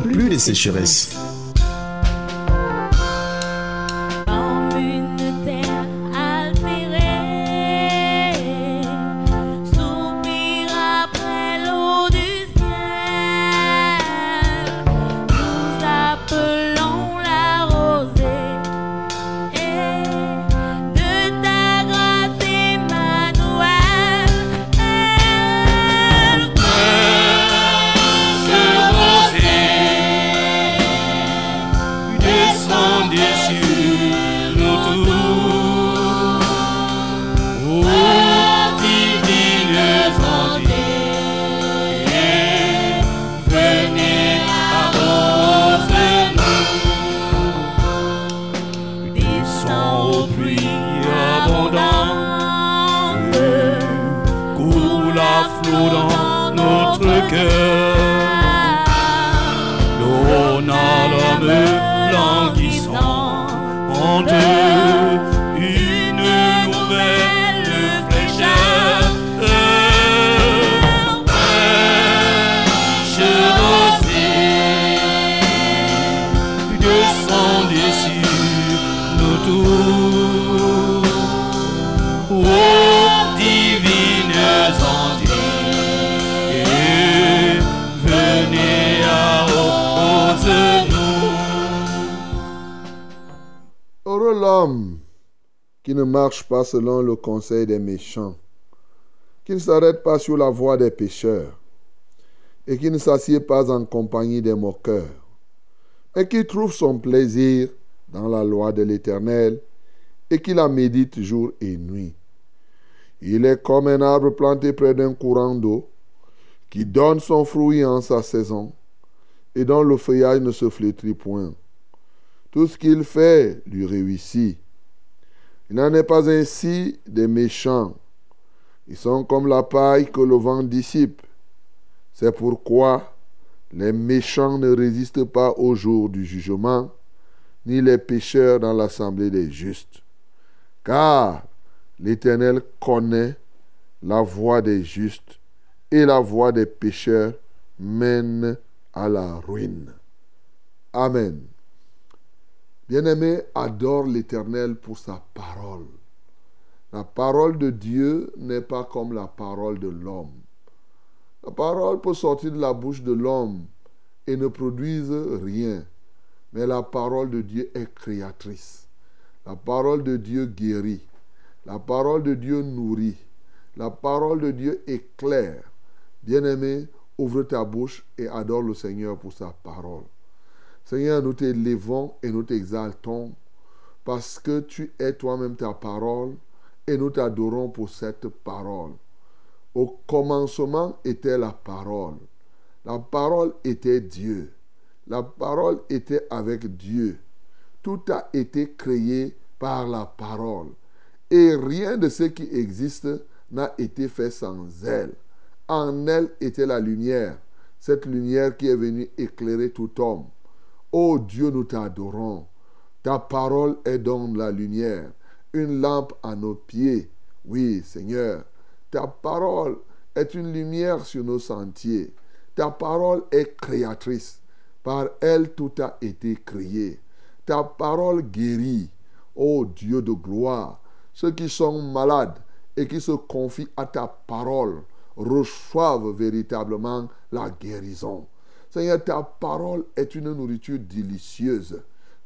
plus de sécheresse. Selon le conseil des méchants, qui ne s'arrête pas sur la voie des pécheurs, et qui ne s'assied pas en compagnie des moqueurs, mais qui trouve son plaisir dans la loi de l'Éternel, et qui la médite jour et nuit. Il est comme un arbre planté près d'un courant d'eau, qui donne son fruit en sa saison, et dont le feuillage ne se flétrit point. Tout ce qu'il fait lui réussit. Il n'en est pas ainsi des méchants. Ils sont comme la paille que le vent dissipe. C'est pourquoi les méchants ne résistent pas au jour du jugement, ni les pécheurs dans l'assemblée des justes. Car l'Éternel connaît la voie des justes, et la voie des pécheurs mène à la ruine. Amen. Bien-aimé, adore l'Éternel pour sa parole. La parole de Dieu n'est pas comme la parole de l'homme. La parole peut sortir de la bouche de l'homme et ne produise rien. Mais la parole de Dieu est créatrice. La parole de Dieu guérit. La parole de Dieu nourrit. La parole de Dieu éclaire. Bien-aimé, ouvre ta bouche et adore le Seigneur pour sa parole. Seigneur, nous t'élevons et nous t'exaltons parce que tu es toi-même ta parole et nous t'adorons pour cette parole. Au commencement était la parole. La parole était Dieu. La parole était avec Dieu. Tout a été créé par la parole. Et rien de ce qui existe n'a été fait sans elle. En elle était la lumière, cette lumière qui est venue éclairer tout homme. Ô Dieu, nous t'adorons. Ta parole est donc la lumière, une lampe à nos pieds. Oui, Seigneur, ta parole est une lumière sur nos sentiers. Ta parole est créatrice. Par elle, tout a été créé. Ta parole guérit. Ô Dieu de gloire, ceux qui sont malades et qui se confient à ta parole reçoivent véritablement la guérison. Seigneur, ta parole est une nourriture délicieuse.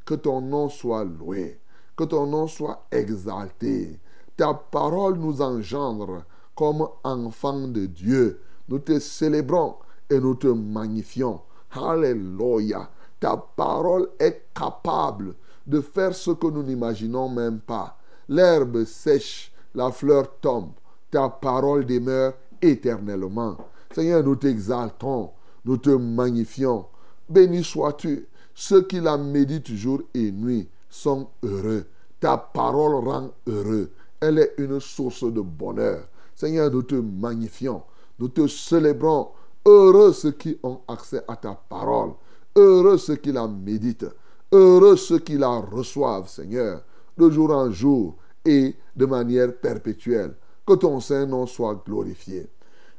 Que ton nom soit loué, que ton nom soit exalté. Ta parole nous engendre comme enfants de Dieu. Nous te célébrons et nous te magnifions. Alléluia. Ta parole est capable de faire ce que nous n'imaginons même pas. L'herbe sèche, la fleur tombe. Ta parole demeure éternellement. Seigneur, nous t'exaltons. Nous te magnifions. Béni sois-tu. Ceux qui la méditent jour et nuit sont heureux. Ta parole rend heureux. Elle est une source de bonheur. Seigneur, nous te magnifions. Nous te célébrons. Heureux ceux qui ont accès à ta parole. Heureux ceux qui la méditent. Heureux ceux qui la reçoivent, Seigneur, de jour en jour et de manière perpétuelle. Que ton Saint-Nom soit glorifié.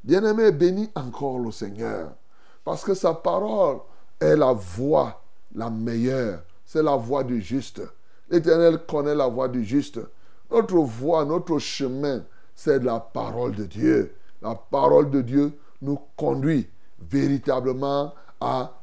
Bien-aimé, bénis encore le Seigneur, parce que sa parole est la voie la meilleure. C'est la voie du juste. L'Éternel connaît la voie du juste. Notre voie, notre chemin, c'est la parole de Dieu. La parole de Dieu nous conduit véritablement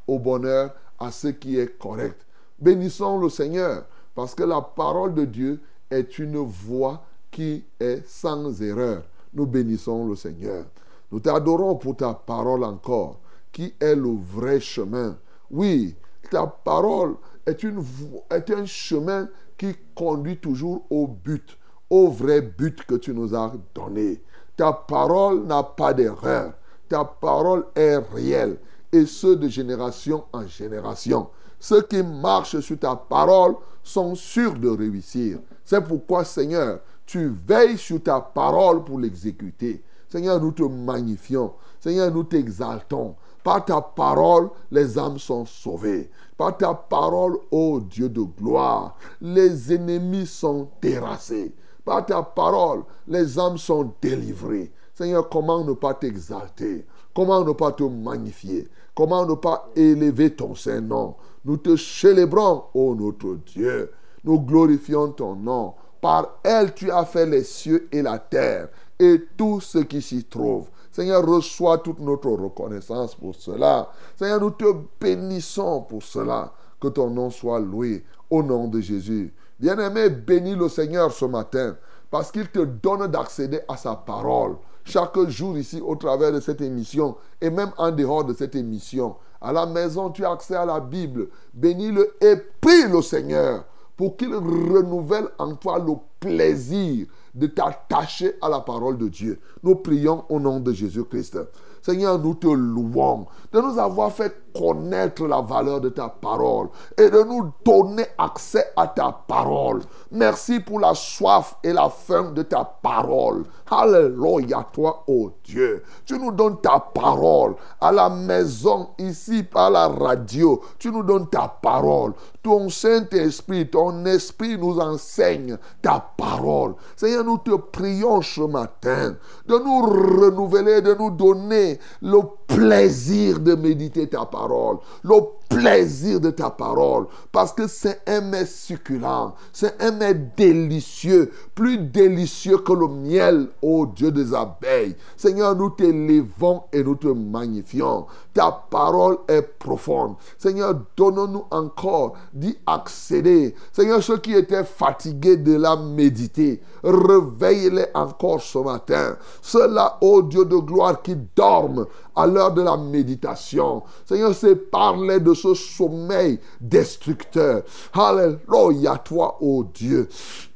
au bonheur, à ce qui est correct. Bénissons le Seigneur, parce que la parole de Dieu est une voie qui est sans erreur. Nous bénissons le Seigneur. Nous t'adorons pour ta parole encore, qui est le vrai chemin. Oui, ta parole est, une, est un chemin qui conduit toujours au but, au vrai but que tu nous as donné. Ta parole n'a pas d'erreur. Ta parole est réelle. Et ce, de génération en génération. Ceux qui marchent sur ta parole sont sûrs de réussir. C'est pourquoi, Seigneur, tu veilles sur ta parole pour l'exécuter. Seigneur, nous te magnifions. Seigneur, nous t'exaltons. Par ta parole, les âmes sont sauvées. Par ta parole, ô Dieu de gloire, les ennemis sont terrassés. Par ta parole, les âmes sont délivrées. Seigneur, comment ne pas t'exalter? Comment ne pas te magnifier? Comment ne pas élever ton Saint-Nom Nous te célébrons, ô notre Dieu. Nous glorifions ton nom. Par elle, tu as fait les cieux et la terre et tout ce qui s'y trouve. Seigneur, reçois toute notre reconnaissance pour cela. Seigneur, nous te bénissons pour cela. Que ton nom soit loué au nom de Jésus. Bien-aimé, bénis le Seigneur ce matin parce qu'il te donne d'accéder à sa parole. Chaque jour ici, au travers de cette émission, et même en dehors de cette émission, à la maison, tu as accès à la Bible. Bénis-le et prie le Seigneur pour qu'il renouvelle en toi le plaisir de t'attacher à la parole de Dieu. Nous prions au nom de Jésus-Christ. Seigneur, nous te louons de nous avoir fait connaître la valeur de ta parole et de nous donner accès à ta parole. Merci pour la soif et la faim de ta parole. Alléluia, toi, oh Dieu. Tu nous donnes ta parole à la maison, ici, par la radio. Tu nous donnes ta parole. Ton Saint-Esprit, ton Esprit nous enseigne ta parole. Seigneur, nous te prions ce matin de nous renouveler, de nous donner le plaisir de méditer ta parole, le plaisir de ta parole, parce que c'est un mets succulent, c'est un mets délicieux, plus délicieux que le miel, ô Dieu des abeilles. Seigneur, nous t'élévons et nous te magnifions. Ta parole est profonde. Seigneur, donne-nous encore d'y accéder. Seigneur, ceux qui étaient fatigués de la méditer, réveille-les encore ce matin. Ceux-là, ô Dieu de gloire, qui dorment à l'heure de la méditation. Seigneur, c'est parler de ce sommeil destructeur. Alléluia, toi, ô Dieu.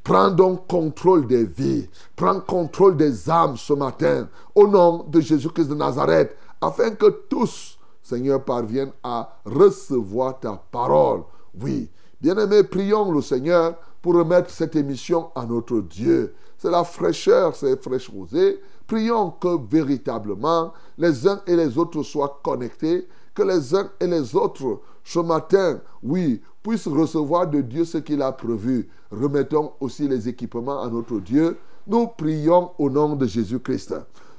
Prends donc contrôle des vies. Prends contrôle des âmes ce matin. Au nom de Jésus-Christ de Nazareth. Afin que tous, Seigneur, parviennent à recevoir ta parole. Oui. Bien-aimés, prions le Seigneur pour remettre cette émission à notre Dieu. C'est la fraîcheur, c'est fraîche rosée. Prions que véritablement les uns et les autres soient connectés, que les uns et les autres ce matin, oui, puissent recevoir de Dieu ce qu'il a prévu. Remettons aussi les équipements à notre Dieu. Nous prions au nom de Jésus-Christ.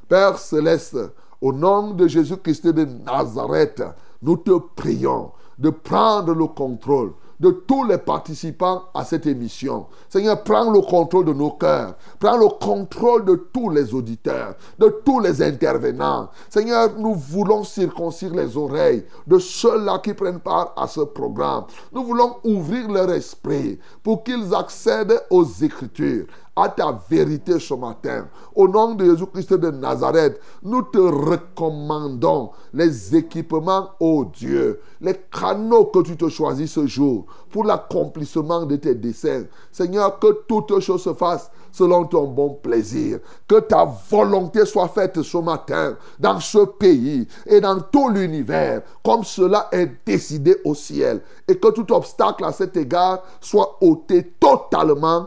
Père céleste, au nom de Jésus-Christ de Nazareth, nous te prions de prendre le contrôle de tous les participants à cette émission. Seigneur, prends le contrôle de nos cœurs. Prends le contrôle de tous les auditeurs, de tous les intervenants. Seigneur, nous voulons circoncire les oreilles de ceux-là qui prennent part à ce programme. Nous voulons ouvrir leur esprit pour qu'ils accèdent aux Écritures à ta vérité ce matin. Au nom de Jésus-Christ de Nazareth, nous te recommandons les équipements, ô Dieu, les canaux que tu te choisis ce jour pour l'accomplissement de tes desseins. Seigneur, que toutes choses se fassent selon ton bon plaisir. Que ta volonté soit faite ce matin dans ce pays et dans tout l'univers, comme cela est décidé au ciel. Et que tout obstacle à cet égard soit ôté totalement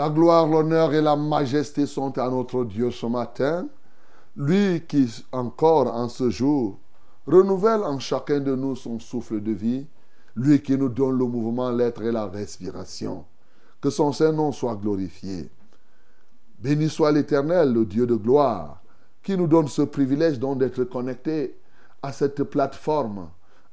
La gloire, l'honneur et la majesté sont à notre Dieu ce matin. Lui qui, encore en ce jour, renouvelle en chacun de nous son souffle de vie. Lui qui nous donne le mouvement, l'être et la respiration. Que son Saint-Nom soit glorifié. Béni soit l'Éternel, le Dieu de gloire, qui nous donne ce privilège d'être connectés à cette plateforme,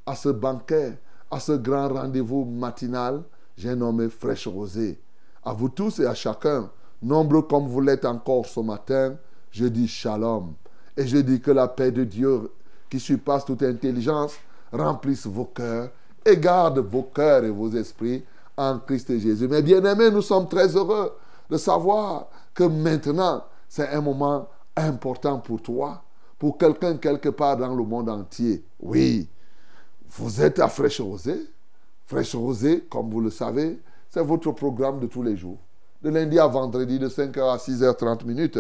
à ce banquet, à ce grand rendez-vous matinal, j'ai nommé Fraîche Rosée à vous tous et à chacun, nombreux comme vous l'êtes encore ce matin, je dis shalom. Et je dis que la paix de Dieu, qui surpasse toute intelligence, remplisse vos cœurs et garde vos cœurs et vos esprits en Christ Jésus. Mais bien aimés, nous sommes très heureux de savoir que maintenant, c'est un moment important pour toi, pour quelqu'un quelque part dans le monde entier. Oui, vous êtes à Fraîche Rosée. Fraîche Rosée, comme vous le savez, c'est votre programme de tous les jours. De lundi à vendredi, de 5h à 6h30 minutes.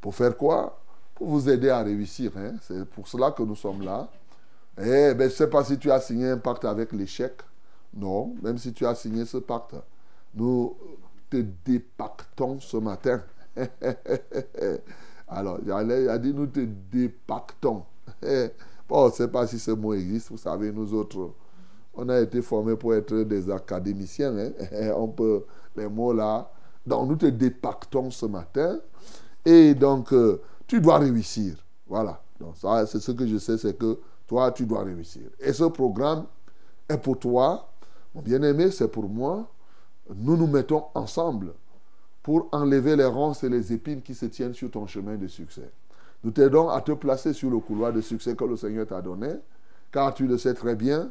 Pour faire quoi? Pour vous aider à réussir. Hein. C'est pour cela que nous sommes là. Eh ben, je ne sais pas si tu as signé un pacte avec l'échec. Non, même si tu as signé ce pacte, nous te dépactons ce matin. Alors, il a dit nous te dépactons. bon, je ne sais pas si ce mot existe. Vous savez, nous autres, on a été formés pour être des académiciens. Hein. On peut, les mots là. Donc, nous te dépactons ce matin. Et donc, euh, tu dois réussir. Voilà. Donc, ça, c'est ce que je sais, c'est que toi, tu dois réussir. Et ce programme est pour toi. Mon bien-aimé, c'est pour moi. Nous nous mettons ensemble pour enlever les ronces et les épines qui se tiennent sur ton chemin de succès. Nous t'aidons à te placer sur le couloir de succès que le Seigneur t'a donné, car tu le sais très bien,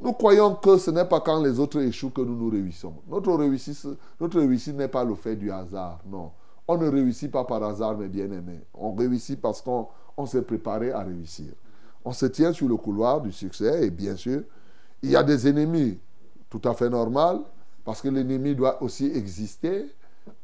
nous croyons que ce n'est pas quand les autres échouent que nous nous réussissons. Notre réussite, notre n'est pas le fait du hasard, non. On ne réussit pas par hasard, mes bien-aimés. On réussit parce qu'on s'est préparé à réussir. On se tient sur le couloir du succès et bien sûr, il y a des ennemis tout à fait normal parce que l'ennemi doit aussi exister.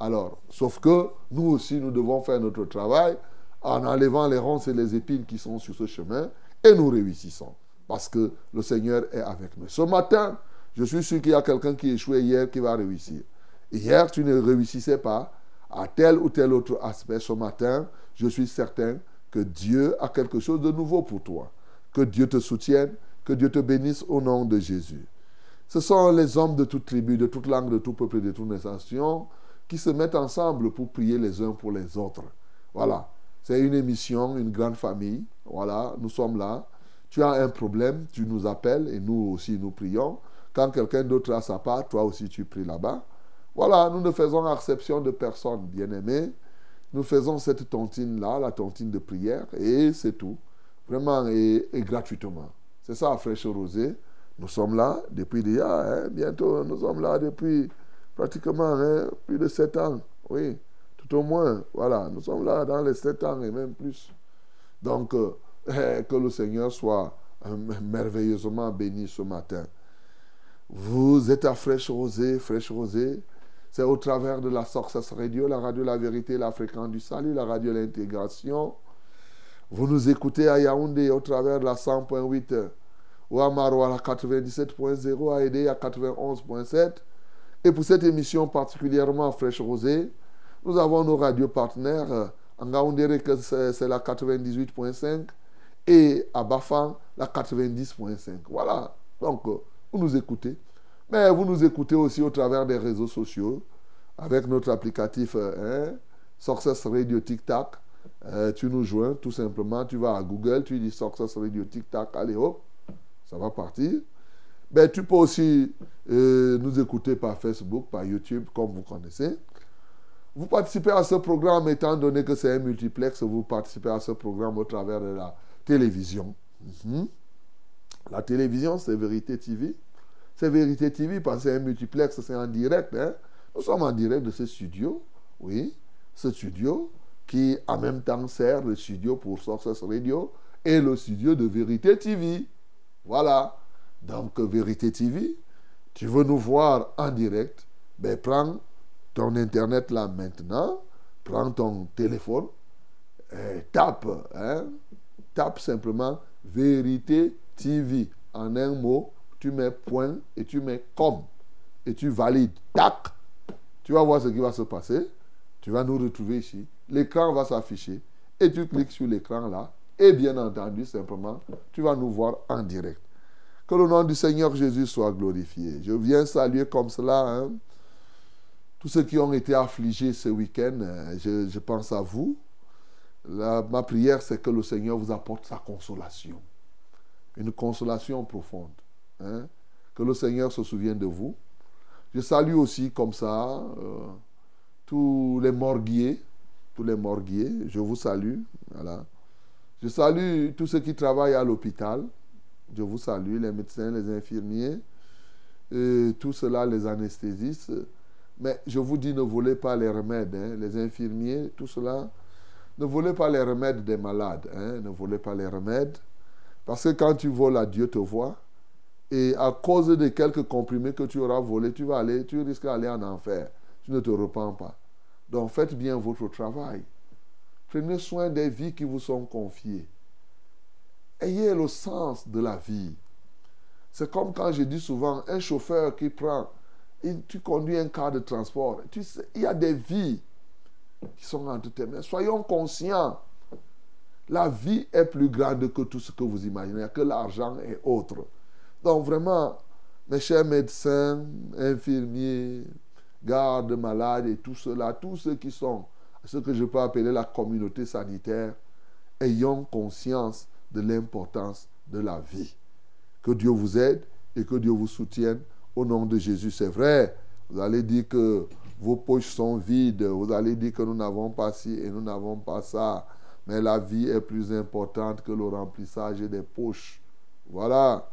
Alors, sauf que nous aussi, nous devons faire notre travail en enlevant les ronces et les épines qui sont sur ce chemin et nous réussissons parce que le Seigneur est avec nous. Ce matin, je suis sûr qu'il y a quelqu'un qui échouait hier qui va réussir. Hier, tu ne réussissais pas à tel ou tel autre aspect. Ce matin, je suis certain que Dieu a quelque chose de nouveau pour toi. Que Dieu te soutienne, que Dieu te bénisse au nom de Jésus. Ce sont les hommes de toute tribu, de toute langue, de tout peuple et de toute nation qui se mettent ensemble pour prier les uns pour les autres. Voilà. C'est une émission, une grande famille. Voilà, nous sommes là. Tu as un problème, tu nous appelles et nous aussi nous prions. Quand quelqu'un d'autre a sa part, toi aussi tu pries là-bas. Voilà, nous ne faisons exception de personne, bien-aimé. Nous faisons cette tontine-là, la tontine de prière, et c'est tout. Vraiment, et, gratuitement. C'est ça, Fraîche Rosée. Nous sommes là depuis déjà, hein, bientôt, nous sommes là depuis pratiquement hein, plus de sept ans. Oui, tout au moins. Voilà, nous sommes là dans les sept ans et même plus. Donc, euh, que le Seigneur soit euh, merveilleusement béni ce matin. Vous êtes à Fraîche Rosée, Fraîche Rosée. C'est au travers de la Source Radio, la radio La Vérité, la fréquence du salut, la radio L'Intégration. Vous nous écoutez à Yaoundé au travers de la 100.8 Pour Amaro à 97.0, à Aidé à 91.7. Et pour cette émission particulièrement Fraîche Rosée, nous avons nos radios partenaires. En Gaoundéré, c'est la 98.5 et à Bafan, la 90.5. Voilà. Donc, euh, vous nous écoutez. Mais vous nous écoutez aussi au travers des réseaux sociaux avec notre applicatif euh, hein, Success Radio TikTok. Euh, tu nous joins tout simplement. Tu vas à Google, tu dis Success Radio TikTok. Allez hop, ça va partir. Ben, tu peux aussi nous écouter par Facebook, par YouTube, comme vous connaissez. Vous participez à ce programme étant donné que c'est un multiplex, vous participez à ce programme au travers de la télévision. Mhm. La télévision, c'est Vérité TV. C'est Vérité TV parce que c'est un multiplex, c'est en direct. Hein. Nous sommes en direct de ce studio, oui, ce studio qui en même temps sert le studio pour Success Radio et le studio de Vérité TV. Voilà. Donc, Vérité TV, tu veux nous voir en direct, ben prends ton Internet là maintenant, prends ton téléphone, et tape, hein, tape simplement Vérité TV. En un mot, tu mets point et tu mets comme. Et tu valides. Tac. Tu vas voir ce qui va se passer. Tu vas nous retrouver ici. L'écran va s'afficher. Et tu cliques sur l'écran là. Et bien entendu, simplement, tu vas nous voir en direct. Que le nom du Seigneur Jésus soit glorifié. Je viens saluer comme cela hein, tous ceux qui ont été affligés ce week-end. Euh, je, je pense à vous ma prière, c'est que le Seigneur vous apporte sa consolation. Une consolation profonde. Hein. Que le Seigneur se souvienne de vous. Je salue aussi comme ça euh, tous les morguiers. Tous les morguiers. Je vous salue. Je salue tous ceux qui travaillent à l'hôpital. Je vous salue, les médecins, les infirmiers, et tout cela, les anesthésistes. Mais je vous dis, ne volez pas les remèdes. Hein. Les infirmiers, tout cela, ne volez pas les remèdes des malades. Hein? Ne volez pas les remèdes. Parce que quand tu voles, Dieu te voit. Et à cause de quelques comprimés que tu auras volés, tu vas aller, tu risques d'aller en enfer. Tu ne te repens pas. Donc faites bien votre travail. Prenez soin des vies qui vous sont confiées. Ayez le sens de la vie. C'est comme quand je dis souvent, un chauffeur qui prend, tu conduis un car de transport. Il y a des vies qui sont entre tes mains. Soyons conscients. La vie est plus grande que tout ce que vous imaginez, que l'argent et autres. Donc vraiment, mes chers médecins, infirmiers, gardes malades et tout cela, tous ceux qui sont ce que je peux appeler la communauté sanitaire, ayons conscience de l'importance de la vie. Que Dieu vous aide et que Dieu vous soutienne au nom de Jésus. C'est vrai, vous allez dire que vos poches sont vides. Vous allez dire que nous n'avons pas ci et nous n'avons pas ça. Mais la vie est plus importante que le remplissage des poches. Voilà.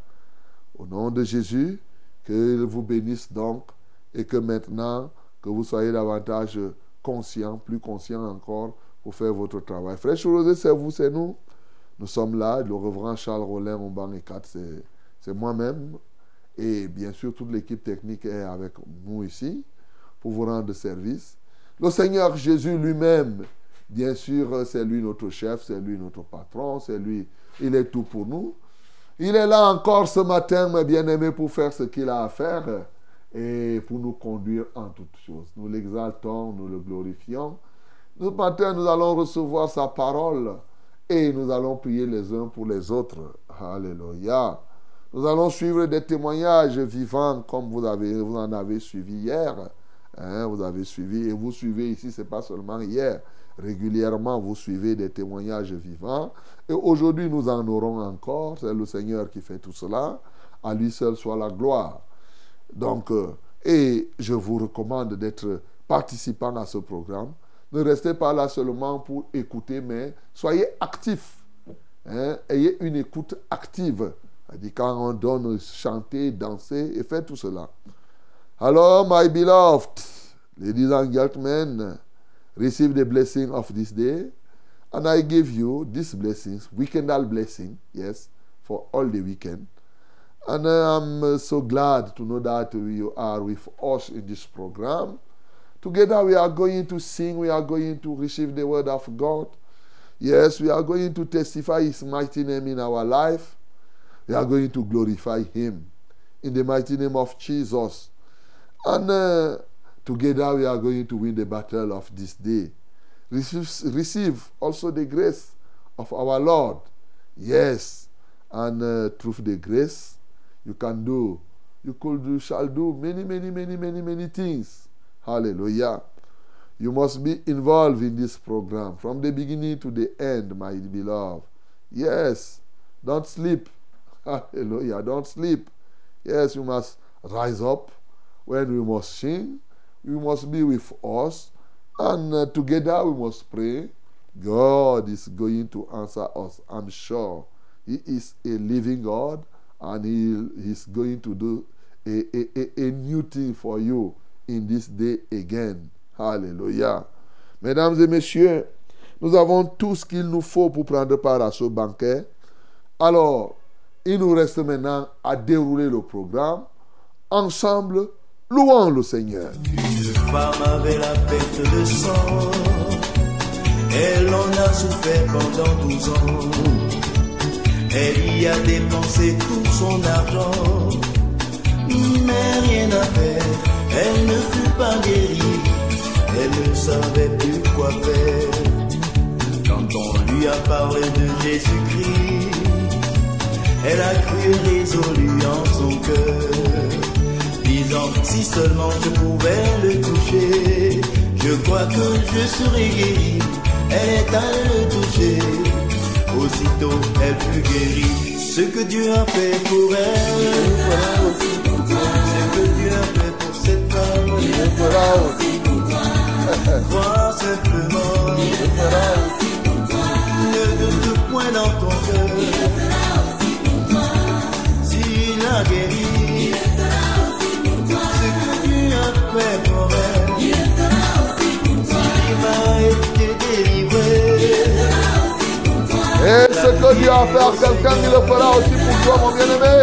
Au nom de Jésus, qu'il vous bénisse donc et que maintenant, que vous soyez davantage conscient, plus conscient encore pour faire votre travail. Frère Rosé, c'est vous, c'est nous. Nous sommes là. Le reverend Charles Rollin, au banc et 4, c'est moi-même. Et bien sûr, toute l'équipe technique est avec nous ici pour vous rendre service. Le Seigneur Jésus lui-même, bien sûr, c'est lui notre chef, c'est lui notre patron, c'est lui, il est tout pour nous. Il est là encore ce matin, mes bien-aimés, pour faire ce qu'il a à faire et pour nous conduire en toutes choses. Nous l'exaltons, nous le glorifions. Ce matin, nous allons recevoir sa parole et nous allons prier les uns pour les autres. Alléluia. Nous allons suivre des témoignages vivants comme vous, avez, vous en avez suivi hier. Hein, vous avez suivi et vous suivez ici, ce n'est pas seulement hier. Régulièrement, vous suivez des témoignages vivants. Et aujourd'hui, nous en aurons encore. C'est le Seigneur qui fait tout cela. À lui seul soit la gloire. Donc, euh, et je vous recommande d'être participant à ce programme. Ne restez pas là seulement pour écouter, mais soyez actifs. Hein, ayez une écoute active. Quand on donne chanter, danser et faire tout cela. Hello, my beloved, ladies and gentlemen, receive the blessing of this day. And I give you these blessings, weekendal blessing, yes, for all the weekend. And I'm uh, so glad to know that you are with us in this program. Together we are going to sing, we are going to receive the word of God. Yes, we are going to testify His mighty name in our life. We are going to glorify Him in the mighty name of Jesus. And uh, together we are going to win the battle of this day. Receive, receive also the grace of our Lord. Yes. And uh, through the grace, you can do, you could do, shall do many, many, many, many, many things. Hallelujah. You must be involved in this program from the beginning to the end, my beloved. Yes. Don't sleep. Hallelujah. Don't sleep. Yes, you must rise up when we must sing. We must be with us. And uh, together we must pray. God is going to answer us, I'm sure. He is a living God and He is going to do a, a, a, new thing for you in this day again. Alléluia. Mesdames et messieurs, nous avons tout ce qu'il nous faut pour prendre part à ce banquet. Alors, il nous reste maintenant à dérouler le programme. Ensemble, louons le Seigneur. Une femme avait la perte de sang. Elle en a souffert pendant 12 ans. Elle y a dépensé tout son argent. Mais rien à faire, elle ne fut pas guérie. Elle ne savait plus quoi faire. Quand on lui a parlé de Jésus-Christ, elle a cru résolu en son cœur, si seulement je pouvais le toucher, je crois que je serais guéri. Elle est allée le toucher, aussitôt elle fut guérie. Ce que Dieu a fait pour elle, ce que Dieu a fait pour cette femme, Il le fera aussi pour toi. crois simplement, Il le fera aussi pour toi. ne doute point dans ton cœur. S'il a guéri, Et ce que Dieu a fait à quelqu'un, il le fera aussi pour toi, mon bien-aimé.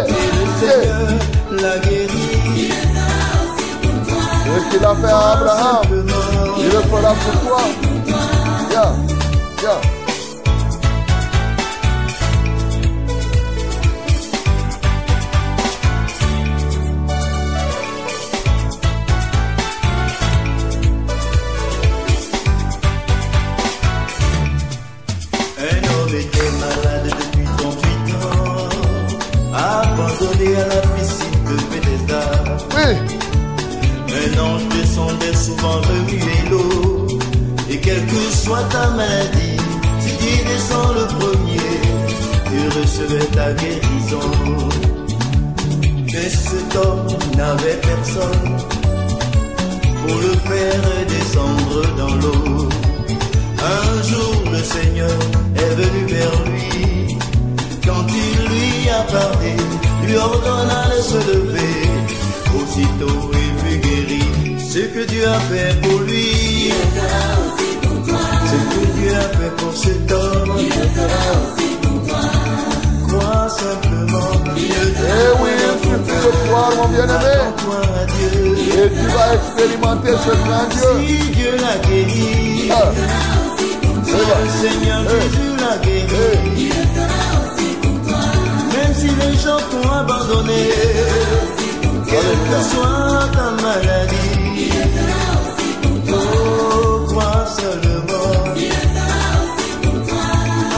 L'a guéri. Ce qu'il a fait à Abraham, il le fera pour toi. Yeah. Yeah. À la piscine de Bethesda. Oui. Un ange descendait souvent remuer l'eau. Et quelle que soit ta maladie, si tu descends le premier, tu recevais ta guérison. Mais cet homme n'avait personne pour le faire descendre dans l'eau. Un jour le Seigneur est venu vers lui. Quand il lui a parlé, lui ordonna de se lever. Aussitôt il fut guéri. Ce que Dieu a fait pour lui, ce que Dieu a fait pour cet homme, crois simplement. Dieu Eh oui, suffit de croire, mon bien-aimé. Et tu vas expérimenter ce grand Dieu. Si Dieu l'a guéri, Ah. si le Seigneur Jésus l'a guéri, si les gens t'ont abandonné, quelle que soit ta maladie, oh, crois seulement,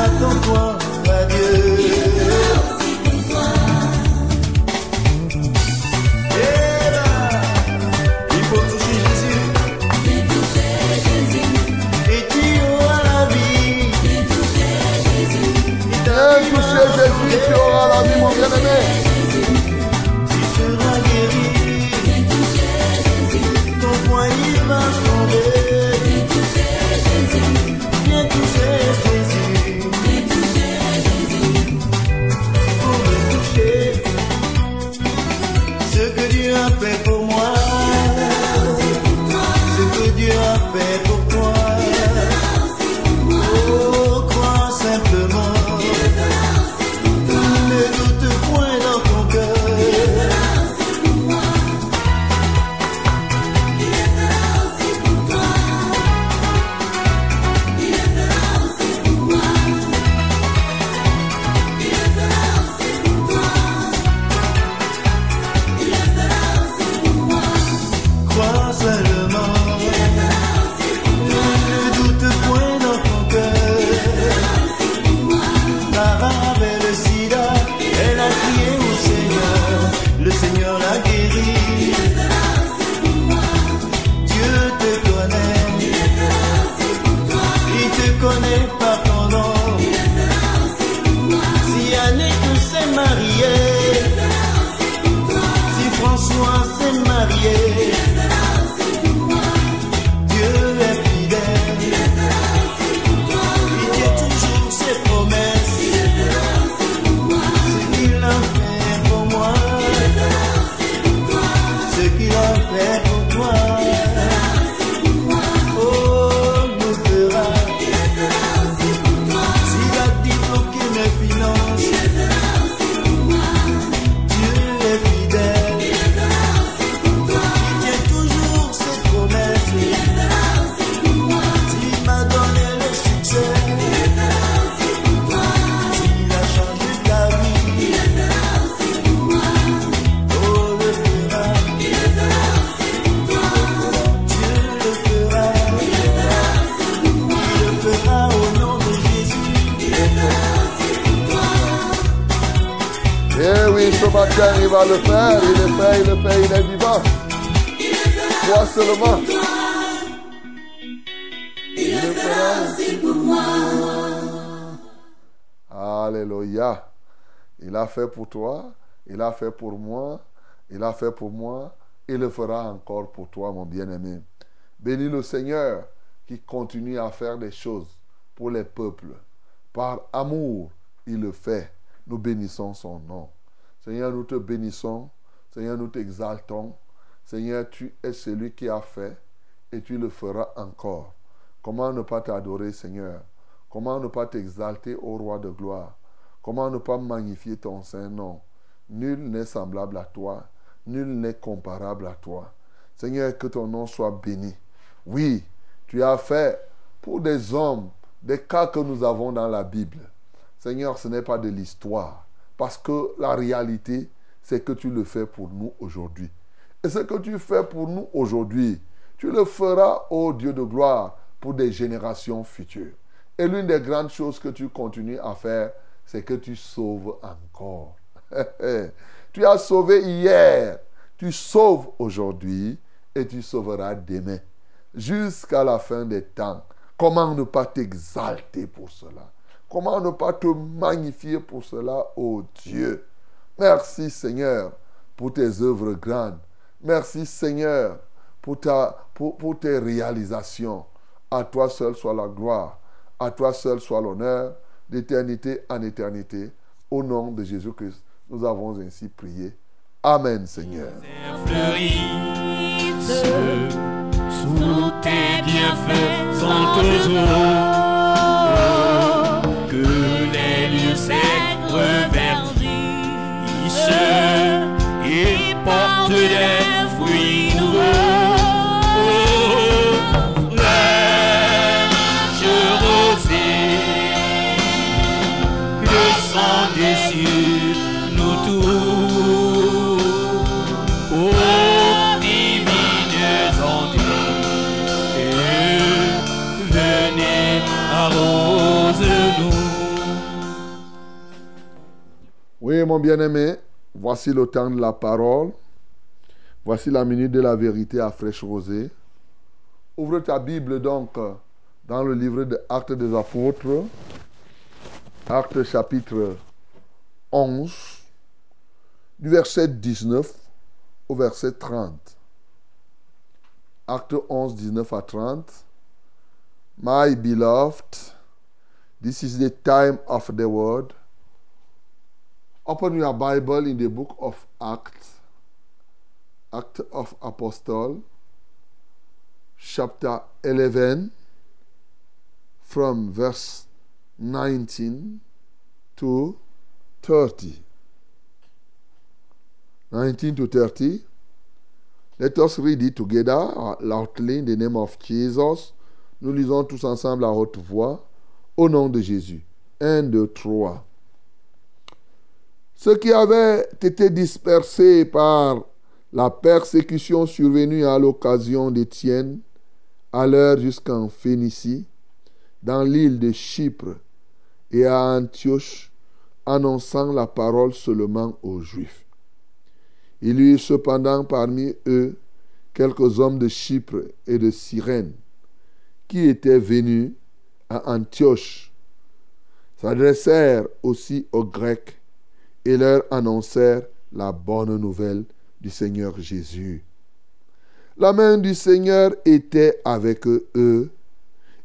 attends-toi toucher Jésus, tu auras la va le faire, il le fait, il le fait, il est vivant. Toi seulement. Il le fera aussi pour moi. Alléluia. Il a fait pour toi, il a fait pour moi, il a fait pour moi, il le fera encore pour toi, mon bien-aimé. Bénis le Seigneur qui continue à faire des choses pour les peuples. Par amour, il le fait. Nous bénissons son nom. Seigneur, nous te bénissons. Seigneur, nous t'exaltons. Seigneur, tu es celui qui a fait et tu le feras encore. Comment ne pas t'adorer, Seigneur? Comment ne pas t'exalter au roi de gloire? Comment ne pas magnifier ton saint nom? Nul n'est semblable à toi, nul n'est comparable à toi. Seigneur, que ton nom soit béni. Oui, tu as fait pour des hommes des cas que nous avons dans la Bible. Seigneur, ce n'est pas de l'histoire, parce que la réalité, c'est que tu le fais pour nous aujourd'hui. Et ce que tu fais pour nous aujourd'hui, tu le feras, ô Dieu de gloire, pour des générations futures. Et l'une des grandes choses que tu continues à faire, c'est que tu sauves encore. tu as sauvé hier, tu sauves aujourd'hui et tu sauveras demain, jusqu'à la fin des temps. Comment ne pas t'exalter pour cela? Comment ne pas te magnifier pour cela, ô Dieu? Merci Seigneur pour tes œuvres grandes. Merci Seigneur pour, ta, pour, pour tes réalisations. À toi seul soit la gloire. À toi seul soit l'honneur, d'éternité en éternité. Au nom de Jésus-Christ, nous avons ainsi prié. Amen, Seigneur. sous tes bienfaisantes Oui, mon bien-aimé, voici le temps de la parole. Voici la minute de la vérité à fraîche rosée. Ouvre ta Bible donc dans le livre de Actes des Apôtres, Actes chapitre 11, du verset 19 au verset 30. Acte 11, 19 à 30. My beloved, this is the time of the word. Open your Bible in the book of Acts, Act of Apostle, chapter 11, from verse 19 to 30. 19 to 30. Let us read it together loudly in the name of Jesus. Nous lisons tous ensemble à haute voix au nom de Jésus. 1, 2, 3. Ceux qui avaient été dispersés par la persécution survenue à l'occasion d'Étienne allèrent jusqu'en Phénicie, dans l'île de Chypre et à Antioche, annonçant la parole seulement aux Juifs. Il y eut cependant parmi eux quelques hommes de Chypre et de Cyrène qui étaient venus à Antioche, s'adressèrent aussi aux Grecs et leur annoncèrent la bonne nouvelle du Seigneur Jésus. La main du Seigneur était avec eux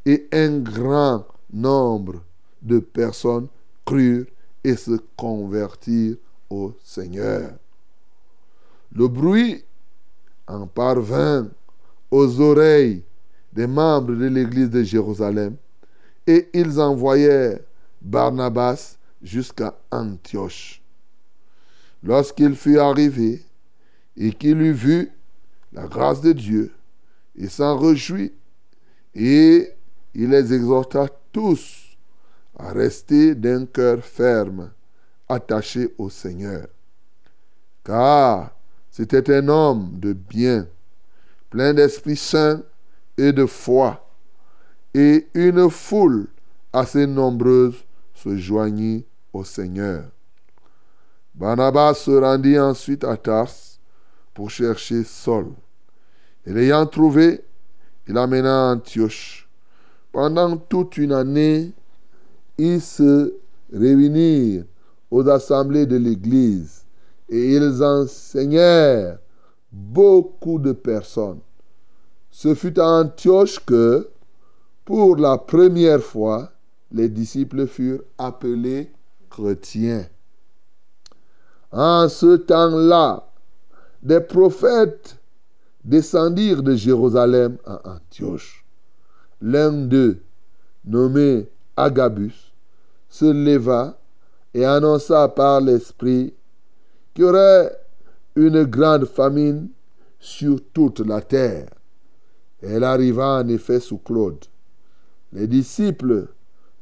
et un grand nombre de personnes crurent et se convertirent au Seigneur. Le bruit en parvint aux oreilles des membres de l'église de Jérusalem et ils envoyèrent Barnabas jusqu'à Antioche. Lorsqu'il fut arrivé et qu'il eut vu la grâce de Dieu, il s'en réjouit et il les exhorta tous à rester d'un cœur ferme, attaché au Seigneur. Car c'était un homme de bien, plein d'Esprit Saint et de foi, et une foule assez nombreuse se joignit au Seigneur. Barnabas se rendit ensuite à Tars pour chercher Saul. Et l'ayant trouvé, il amena Antioche. Pendant toute une année, ils se réunirent aux assemblées de l'Église et ils enseignèrent beaucoup de personnes. Ce fut à Antioche que, pour la première fois, les disciples furent appelés chrétiens. En ce temps-là, des prophètes descendirent de Jérusalem à Antioche. L'un d'eux, nommé Agabus, se leva et annonça par l'Esprit qu'il y aurait une grande famine sur toute la terre. Elle arriva en effet sous Claude. Les disciples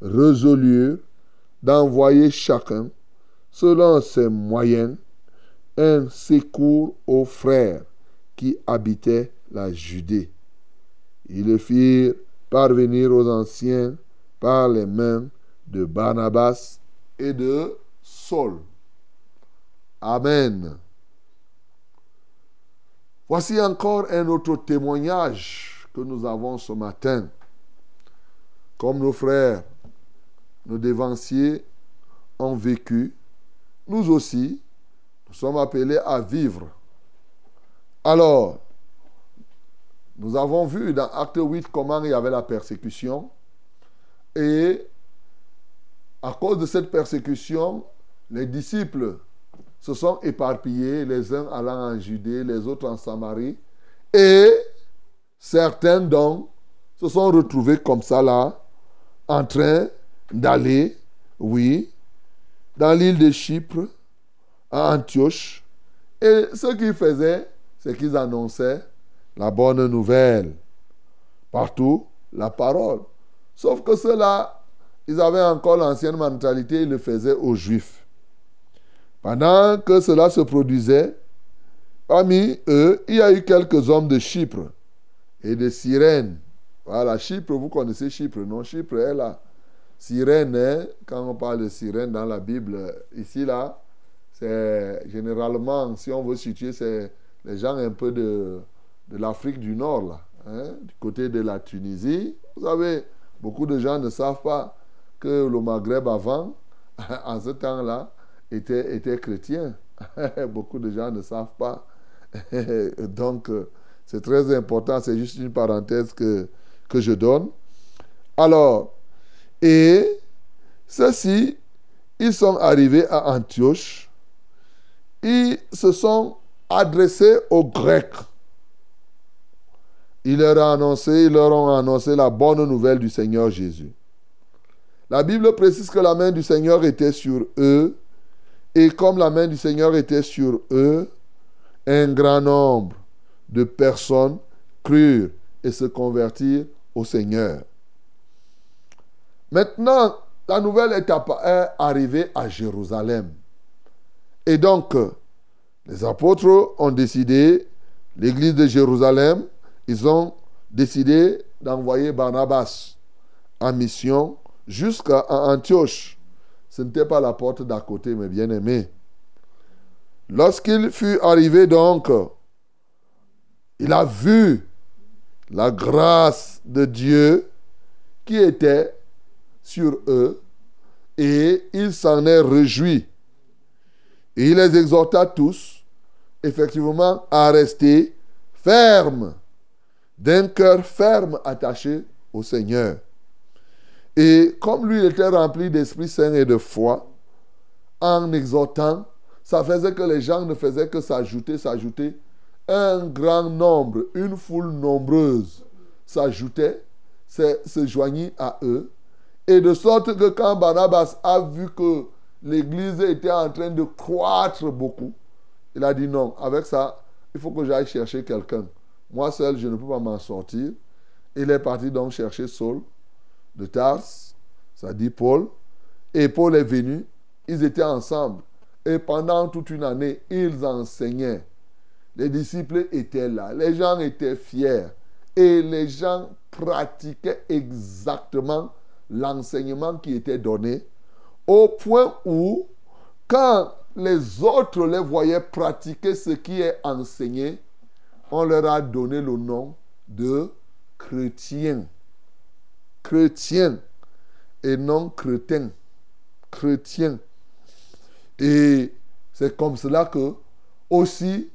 résolurent d'envoyer chacun, selon ses moyens, un secours aux frères qui habitaient la Judée. Ils le firent parvenir aux anciens par les mains de Barnabas et de Saul. Amen. Voici encore un autre témoignage que nous avons ce matin. Comme nos frères, nos dévanciers ont vécu, nous aussi, nous sommes appelés à vivre. Alors, nous avons vu dans Acte 8 comment il y avait la persécution. Et à cause de cette persécution, les disciples se sont éparpillés, les uns allant en Judée, les autres en Samarie. Et certains donc se sont retrouvés comme ça là, en train d'aller, oui, dans l'île de Chypre, à Antioche. Et ce qu'ils faisaient, c'est qu'ils annonçaient la bonne nouvelle. Partout, la parole. Sauf que ceux-là, ils avaient encore l'ancienne mentalité, ils le faisaient aux Juifs. Pendant que cela se produisait, parmi eux, il y a eu quelques hommes de Chypre et de Cyrène. Voilà, Chypre, vous connaissez Chypre, non? Chypre est là. Cyrène, hein, quand on parle de Cyrène dans la Bible, ici, là, c'est généralement, si on veut situer, c'est les gens un peu de, de l'Afrique du Nord, là, hein, du côté de la Tunisie. Vous savez, beaucoup de gens ne savent pas que le Maghreb avant, en ce temps-là, était, était chrétien. beaucoup de gens ne savent pas. Donc, c'est très important, c'est juste une parenthèse que, que je donne. Alors, et ceux-ci, ils sont arrivés à Antioche, ils se sont adressés aux Grecs. Ils leur, ont annoncé, ils leur ont annoncé la bonne nouvelle du Seigneur Jésus. La Bible précise que la main du Seigneur était sur eux, et comme la main du Seigneur était sur eux, un grand nombre de personnes crurent et se convertirent au Seigneur. Maintenant, la nouvelle est arrivée à Jérusalem. Et donc, les apôtres ont décidé, l'église de Jérusalem, ils ont décidé d'envoyer Barnabas en mission jusqu'à Antioche. Ce n'était pas la porte d'à côté, mais bien aimé. Lorsqu'il fut arrivé donc, il a vu la grâce de Dieu qui était sur eux et il s'en est réjoui. Et il les exhorta tous, effectivement, à rester fermes, d'un cœur ferme attaché au Seigneur. Et comme lui était rempli d'Esprit Saint et de foi, en exhortant, ça faisait que les gens ne faisaient que s'ajouter, s'ajouter. Un grand nombre, une foule nombreuse s'ajoutait, se joignit à eux. Et de sorte que quand Barnabas a vu que l'église était en train de croître beaucoup, il a dit non, avec ça, il faut que j'aille chercher quelqu'un. Moi seul, je ne peux pas m'en sortir. Il est parti donc chercher Saul de Tars, ça dit Paul. Et Paul est venu, ils étaient ensemble. Et pendant toute une année, ils enseignaient. Les disciples étaient là, les gens étaient fiers. Et les gens pratiquaient exactement l'enseignement qui était donné, au point où, quand les autres les voyaient pratiquer ce qui est enseigné, on leur a donné le nom de chrétiens. Chrétiens et non chrétiens. Chrétiens. Et c'est comme cela que, aussi,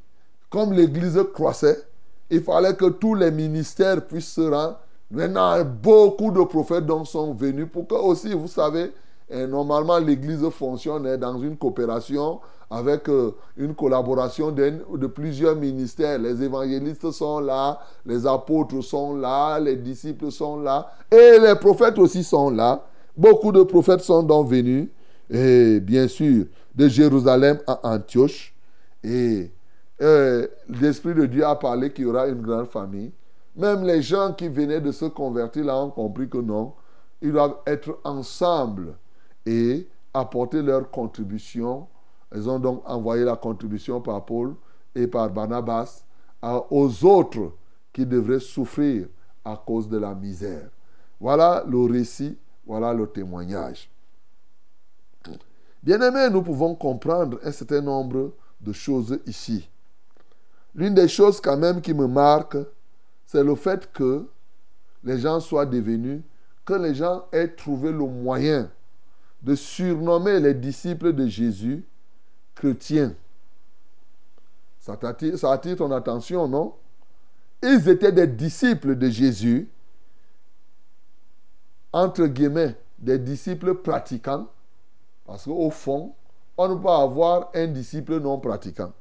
comme l'Église croissait, il fallait que tous les ministères puissent se rendre. Maintenant, beaucoup de prophètes donc sont venus pour que aussi, vous savez, et normalement, l'Église fonctionne dans une coopération avec euh, une collaboration de plusieurs ministères. Les évangélistes sont là, les apôtres sont là, les disciples sont là, et les prophètes aussi sont là. Beaucoup de prophètes sont donc venus, et bien sûr, de Jérusalem à Antioche. Et euh, l'Esprit de Dieu a parlé qu'il y aura une grande famille. Même les gens qui venaient de se convertir là ont compris que non, ils doivent être ensemble et apporter leur contribution. Ils ont donc envoyé la contribution par Paul et par Barnabas aux autres qui devraient souffrir à cause de la misère. Voilà le récit, voilà le témoignage. Bien-aimés, nous pouvons comprendre un certain nombre de choses ici. L'une des choses quand même qui me marque, c'est le fait que les gens soient devenus, que les gens aient trouvé le moyen de surnommer les disciples de Jésus chrétiens. Ça attire, ça attire ton attention, non? Ils étaient des disciples de Jésus, entre guillemets, des disciples pratiquants, parce qu'au fond, on ne peut pas avoir un disciple non pratiquant.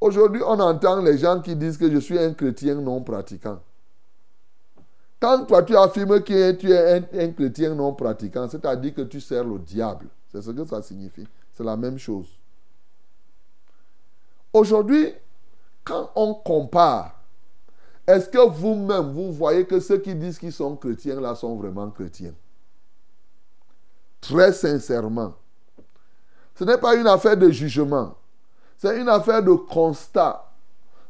Aujourd'hui, on entend les gens qui disent que je suis un chrétien non pratiquant. Quand toi tu affirmes que tu es un, chrétien non pratiquant, c'est-à-dire que tu sers le diable. C'est ce que ça signifie. C'est la même chose. Aujourd'hui, quand on compare, est-ce que vous-même, vous voyez que ceux qui disent qu'ils sont chrétiens là sont vraiment chrétiens? Très sincèrement. Ce n'est pas une affaire de jugement. C'est une affaire de constat.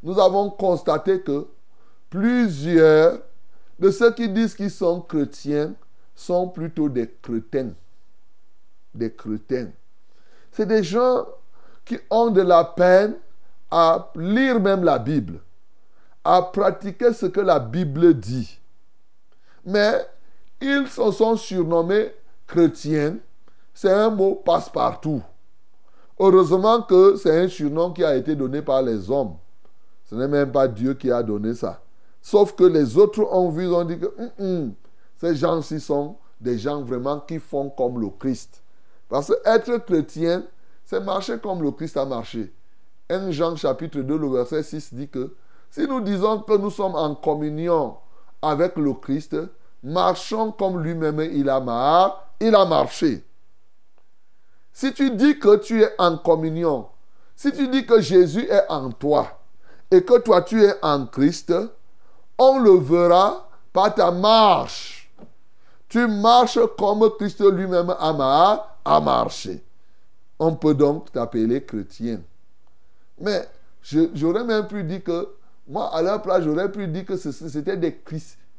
Nous avons constaté que plusieurs de ceux qui disent qu'ils sont chrétiens sont plutôt des crétins. Des crétins. C'est des gens qui ont de la peine à lire même la Bible, à pratiquer ce que la Bible dit. Mais ils se sont surnommés chrétiens. C'est un mot passe-partout. Heureusement que c'est un surnom qui a été donné par les hommes. Ce n'est même pas Dieu qui a donné ça. Sauf que les autres ont vu, ont dit que hum, hum, ces gens-ci sont des gens vraiment qui font comme le Christ. Parce que être chrétien, c'est marcher comme le Christ a marché. 1 Jean chapitre 2, le verset 6 dit que si nous disons que nous sommes en communion avec le Christ, marchons comme lui-même il a il a marché. Si tu dis que tu es en communion, si tu dis que Jésus est en toi et que toi tu es en Christ, on le verra par ta marche. Tu marches comme Christ lui-même a, marché. On peut donc t'appeler chrétien. Mais j'aurais même pu dire que, moi, à leur place, j'aurais pu dire que c'était des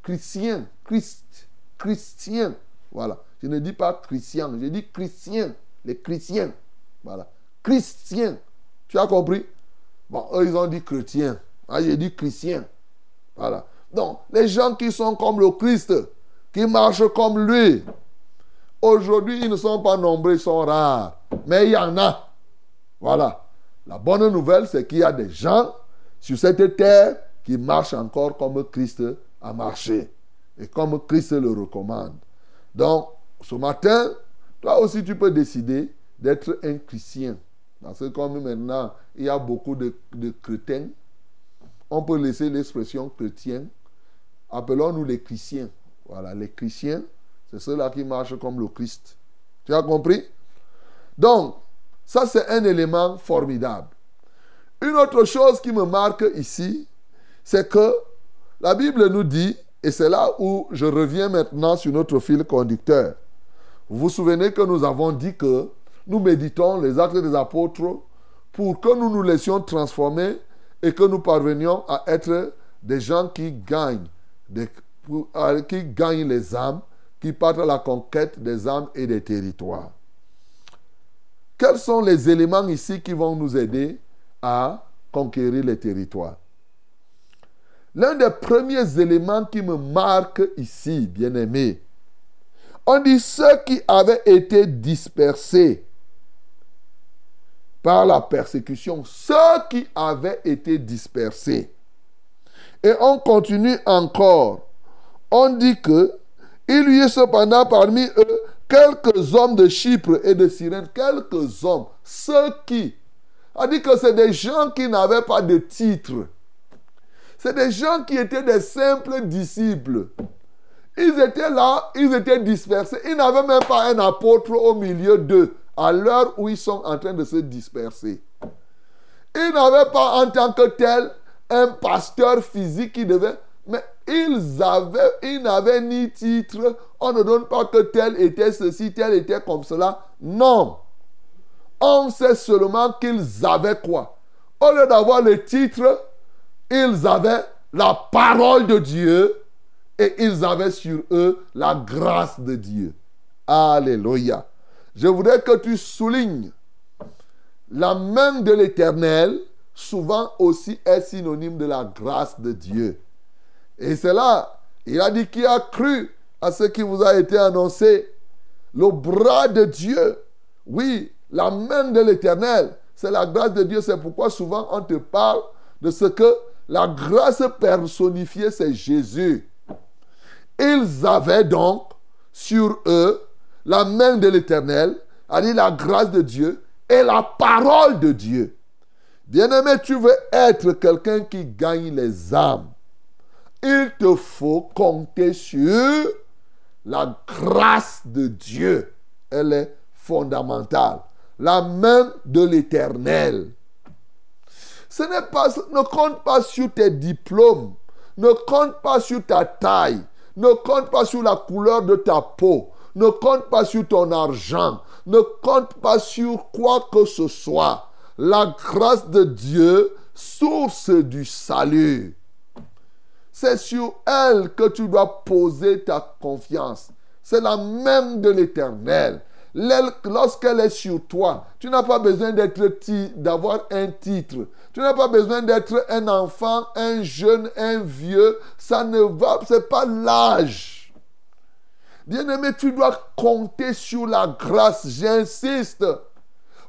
chrétiens. Christ, chrétiens. Voilà. Je ne dis pas chrétien, je dis chrétien. Les chrétiens. Voilà. Chrétiens. Tu as compris? Bon, eux, ils ont dit chrétien. Ah, j'ai dit chrétien. Voilà. Donc, les gens qui sont comme le Christ, qui marchent comme lui, aujourd'hui, ils ne sont pas nombreux, ils sont rares. Mais il y en a. Voilà. La bonne nouvelle, c'est qu'il y a des gens sur cette terre qui marchent encore comme Christ a marché. Et comme Christ le recommande. Donc, ce matin, toi aussi, tu peux décider d'être un chrétien. Parce que comme maintenant, il y a beaucoup de, chrétiens, on peut laisser l'expression chrétien. Appelons-nous les chrétiens. Voilà, les chrétiens, c'est ceux-là qui marchent comme le Christ. Tu as compris? Donc, ça c'est un élément formidable. Une autre chose qui me marque ici, c'est que la Bible nous dit, et c'est là où je reviens maintenant sur notre fil conducteur. Vous vous souvenez que nous avons dit que nous méditons les actes des apôtres pour que nous nous laissions transformer et que nous parvenions à être des gens qui gagnent, qui gagnent les âmes, qui partent à la conquête des âmes et des territoires. quels sont les éléments ici qui vont nous aider à conquérir les territoires? L'un des premiers éléments qui me marque ici, bien aimé, on dit ceux qui avaient été dispersés par la persécution, ceux qui avaient été dispersés. Et on continue encore. On dit que il y a cependant parmi eux quelques hommes de Chypre et de Cyrène, quelques hommes, ceux qui, a dit que c'est des gens qui n'avaient pas de titre. C'est des gens qui étaient des simples disciples. Ils étaient là, ils étaient dispersés. Ils n'avaient même pas un apôtre au milieu d'eux à l'heure où ils sont en train de se disperser. Ils n'avaient pas en tant que tel un pasteur physique qui devait... Mais ils avaient, ils n'avaient ni titre. On ne donne pas que tel était ceci, tel était comme cela. Non. On sait seulement qu'ils avaient quoi Au lieu d'avoir le titre, ils avaient la parole de Dieu et ils avaient sur eux la grâce de Dieu. Alléluia. Je voudrais que tu soulignes la main de l'Éternel, souvent aussi est synonyme de la grâce de Dieu. Et c'est là, il a dit qui a cru à ce qui vous a été annoncé. Le bras de Dieu, oui, la main de l'Éternel, c'est la grâce de Dieu. C'est pourquoi souvent on te parle de ce que la grâce personnifiée, c'est Jésus. Ils avaient donc sur eux la main de l'Éternel, a dit la grâce de Dieu et la parole de Dieu. Bien-aimé, tu veux être quelqu'un qui gagne les âmes. Il te faut compter sur la grâce de Dieu. Elle est fondamentale. La main de l'Éternel. Ne compte pas sur tes diplômes. Ne compte pas sur ta taille. Ne compte pas sur la couleur de ta peau. Ne compte pas sur ton argent. Ne compte pas sur quoi que ce soit. La grâce de Dieu, source du salut. C'est sur elle que tu dois poser ta confiance. C'est la même de l'éternel. Lorsqu'elle est sur toi, tu n'as pas besoin d'être d'avoir un titre. Tu n'as pas besoin d'être un enfant, un jeune, un vieux. Ça ne va, c'est pas l'âge. Bien-aimé, tu dois compter sur la grâce. J'insiste.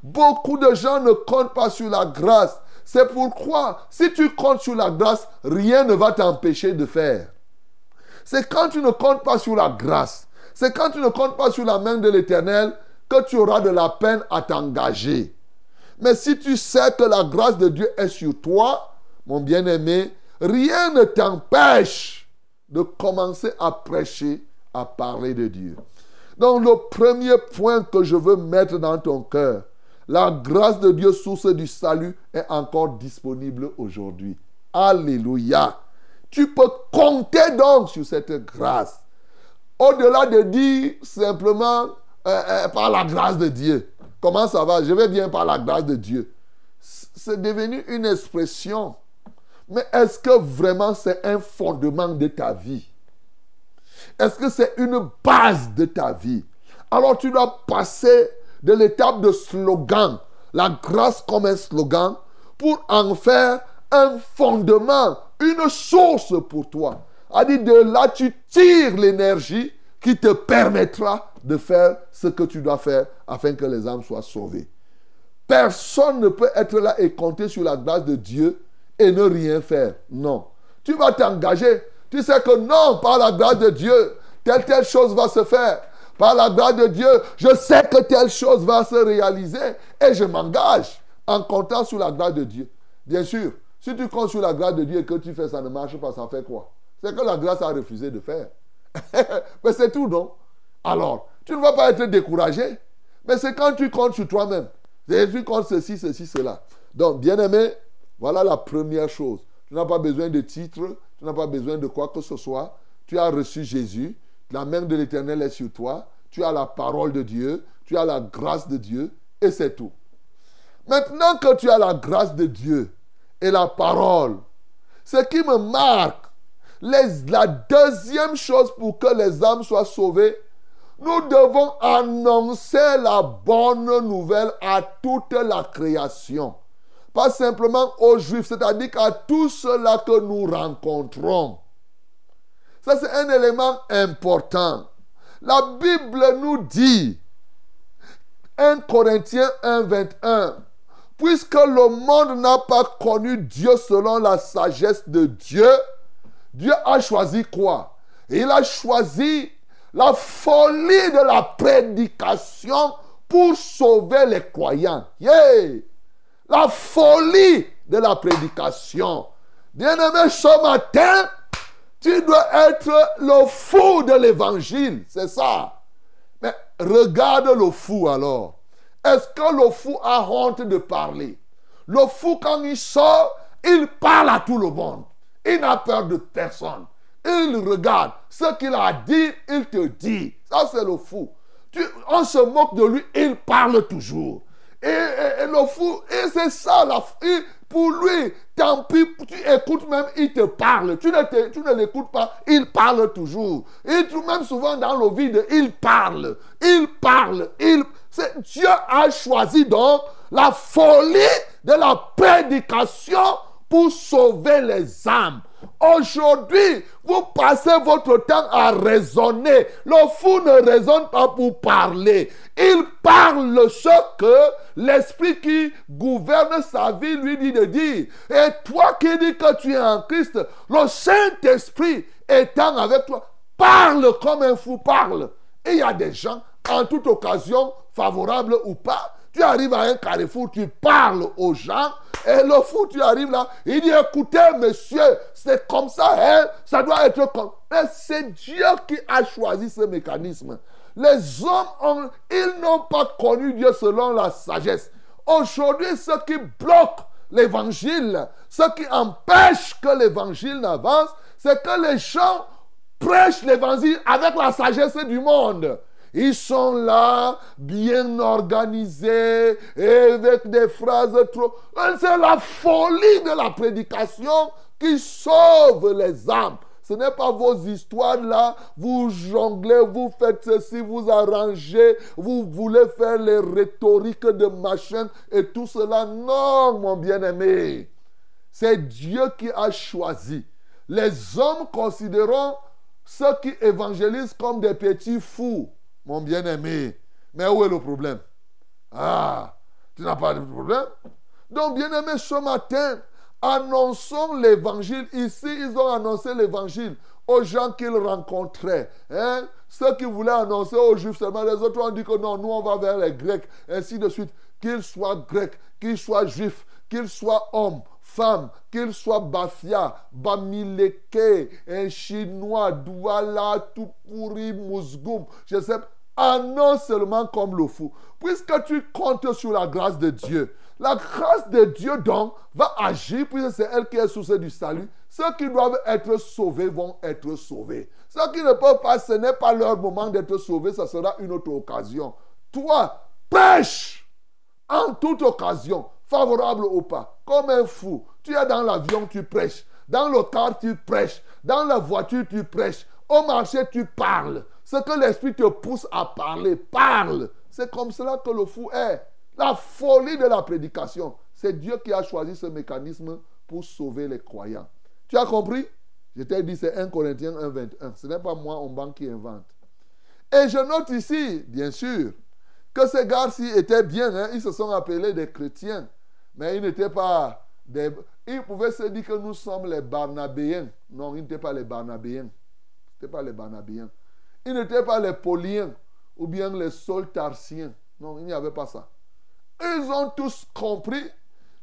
Beaucoup de gens ne comptent pas sur la grâce. C'est pourquoi, si tu comptes sur la grâce, rien ne va t'empêcher de faire. C'est quand tu ne comptes pas sur la grâce, c'est quand tu ne comptes pas sur la main de l'Éternel que tu auras de la peine à t'engager. Mais si tu sais que la grâce de Dieu est sur toi, mon bien-aimé, rien ne t'empêche de commencer à prêcher, à parler de Dieu. Donc le premier point que je veux mettre dans ton cœur, la grâce de Dieu, source du salut, est encore disponible aujourd'hui. Alléluia. Tu peux compter donc sur cette grâce. Au-delà de dire simplement euh, euh, par la grâce de Dieu. Comment ça va? Je vais bien par la grâce de Dieu. C'est devenu une expression. Mais est-ce que vraiment c'est un fondement de ta vie? Est-ce que c'est une base de ta vie? Alors tu dois passer de l'étape de slogan, la grâce comme un slogan, pour en faire un fondement, une source pour toi. A dit de là, tu tires l'énergie qui te permettra de faire ce que tu dois faire afin que les âmes soient sauvées. Personne ne peut être là et compter sur la grâce de Dieu et ne rien faire. Non. Tu vas t'engager. Tu sais que non, par la grâce de Dieu, telle, telle chose va se faire. Par la grâce de Dieu, je sais que telle chose va se réaliser et je m'engage en comptant sur la grâce de Dieu. Bien sûr, si tu comptes sur la grâce de Dieu et que tu fais ça ne marche pas, ça fait quoi? C'est que la grâce a refusé de faire. Mais c'est tout, non? Alors, tu ne vas pas être découragé. Mais c'est quand tu comptes sur toi-même. Tu comptes ceci, ceci, cela. Donc, bien aimé, voilà la première chose. Tu n'as pas besoin de titre, tu n'as pas besoin de quoi que ce soit. Tu as reçu Jésus, la main de l'Éternel est sur toi, tu as la parole de Dieu, tu as la grâce de Dieu, et c'est tout. Maintenant que tu as la grâce de Dieu et la parole, ce qui me marque, la deuxième chose pour que les âmes soient sauvées, Nous devons annoncer la bonne nouvelle à toute la création. Pas simplement aux Juifs, c'est-à-dire qu'à tous ceux-là que nous rencontrons. Ça, c'est un élément important. La Bible nous dit, 1 Corinthiens 1, 21, puisque le monde n'a pas connu Dieu selon la sagesse de Dieu, Dieu a choisi quoi? Il a choisi la folie de la prédication pour sauver les croyants. Yeah! La folie de la prédication. Bien-aimé, ce matin, tu dois être le fou de l'évangile. C'est ça. Mais regarde le fou alors. Est-ce que le fou a honte de parler? Le fou, quand il sort, il parle à tout le monde. Il n'a peur de personne. Il regarde. Ce qu'il a dit, il te dit. Ça, c'est le fou. On se moque de lui, il parle toujours. Et, le fou, et c'est ça, la, pour lui, tant pis, tu écoutes même, il te parle. Tu ne, l'écoutes pas, il parle toujours. Et tout, même souvent dans le vide, il parle. Il parle. Il, Dieu a choisi donc la folie de la prédication pour sauver les âmes. Aujourd'hui, vous passez votre temps à raisonner. Le fou ne raisonne pas pour parler. Il parle ce que l'esprit qui gouverne sa vie lui dit de dire. Et toi qui dis que tu es en Christ, le Saint-Esprit étant avec toi, parle comme un fou parle. Et il y a des gens, en toute occasion, favorable ou pas, tu arrives à un carrefour, tu parles aux gens, et le fou, tu arrives là, il dit, écoutez, monsieur, c'est comme ça, hein, ça doit être comme... Mais c'est Dieu qui a choisi ce mécanisme. Les hommes, ils n'ont pas connu Dieu selon la sagesse. Aujourd'hui, ce qui bloque l'évangile, ce qui empêche que l'évangile n'avance, c'est que les gens prêchent l'évangile avec la sagesse du monde. Ils sont là, bien organisés, avec des phrases trop... C'est la folie de la prédication qui sauve les âmes. Ce n'est pas vos histoires là, vous jonglez, vous faites ceci, vous arrangez, vous voulez faire les rhétoriques de machin et tout cela. Non, mon bien-aimé. C'est Dieu qui a choisi. Les hommes considérons ceux qui évangélisent comme des petits fous mon bien-aimé. Mais où est le problème? Ah, tu n'as pas de problème? Donc, bien-aimé, ce matin, annonçons l'évangile. Ici, ils ont annoncé l'évangile aux gens qu'ils rencontraient. Hein? Ceux qui voulaient annoncer aux Juifs seulement, les autres ont dit que non, nous on va vers les Grecs, ainsi de suite. Qu'ils soient Grecs, qu'ils soient Juifs, qu'ils soient hommes, femmes, qu'ils soient Bafia, Bamileke, un Chinois, Douala, tout pourri, Mousgoum, je sais annonce seulement comme le fou. Puisque tu comptes sur la grâce de Dieu. La grâce de Dieu, donc, va agir, puisque c'est elle qui est source du salut. Ceux qui doivent être sauvés vont être sauvés. Ceux qui ne peuvent pas, ce n'est pas leur moment d'être sauvés, ça sera une autre occasion. Toi, pêche en toute occasion, favorable ou pas, comme un fou. Tu es dans l'avion, tu prêches. Dans le car, tu prêches. Dans la voiture, tu prêches. Au marché, tu parles. Ce que l'Esprit te pousse à parler, parle. C'est comme cela que le fou est. La folie de la prédication. C'est Dieu qui a choisi ce mécanisme pour sauver les croyants. Tu as compris? Je t'ai dit, c'est 1 Corinthiens 1, 21. Ce n'est pas moi, on banque qui invente. Et je note ici, bien sûr, que ces gars-ci étaient bien. Hein. Ils se sont appelés des chrétiens. Mais ils n'étaient pas des... Ils pouvaient se dire que nous sommes les Barnabéens. Non, ils n'étaient pas les Barnabéens. Ce n'étaient pas les Barnabéens. Ils n'étaient pas les Pauliens ou bien les Soltarsiens. Non, il n'y avait pas ça. Ils ont tous compris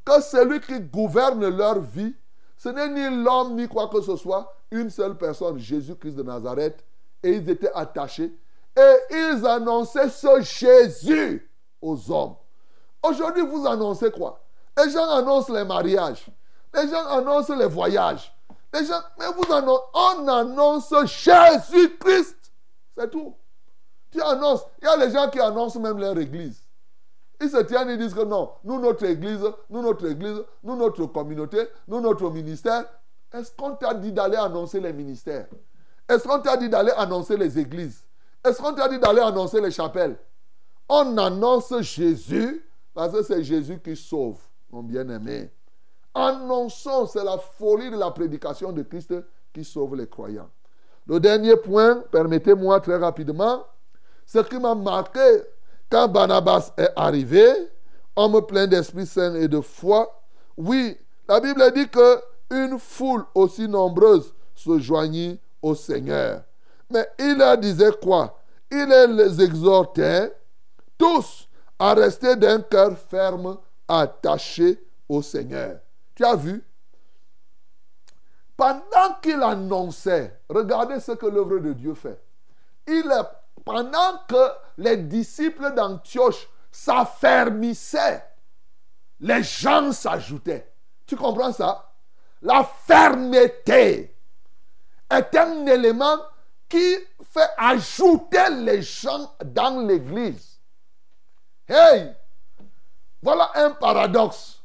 que celui qui gouverne leur vie, ce n'est ni l'homme ni quoi que ce soit, une seule personne, Jésus-Christ de Nazareth. Et ils étaient attachés. Et ils annonçaient ce Jésus aux hommes. Aujourd'hui, vous annoncez quoi? Les gens annoncent les mariages. Les gens annoncent les voyages. Les gens, mais vous annoncez, on annonce Jésus-Christ. C'est tout. Tu annonces. Il y a les gens qui annoncent même leur église. Ils se tiennent et disent que non, nous, notre église, nous, notre église, nous, notre communauté, nous, notre ministère. Est-ce qu'on t'a dit d'aller annoncer les ministères? Est-ce qu'on t'a dit d'aller annoncer les églises? Est-ce qu'on t'a dit d'aller annoncer les chapelles? On annonce Jésus parce que c'est Jésus qui sauve, mon bien-aimé. Annonçons, c'est la folie de la prédication de Christ qui sauve les croyants. Le dernier point, permettez-moi très rapidement, ce qui m'a marqué quand Barnabas est arrivé, homme plein d'Esprit Saint et de foi, oui, la Bible dit que une foule aussi nombreuse se joignit au Seigneur. Mais il leur disait quoi? Il les exhortait tous à rester d'un cœur ferme, attaché au Seigneur. Tu as vu Pendant qu'il annonçait, regardez ce que l'œuvre de Dieu fait. Il, pendant que les disciples d'Antioche s'affermissaient, les gens s'ajoutaient. Tu comprends ça? La fermeté est un élément qui fait ajouter les gens dans l'église. Hey, voilà un paradoxe.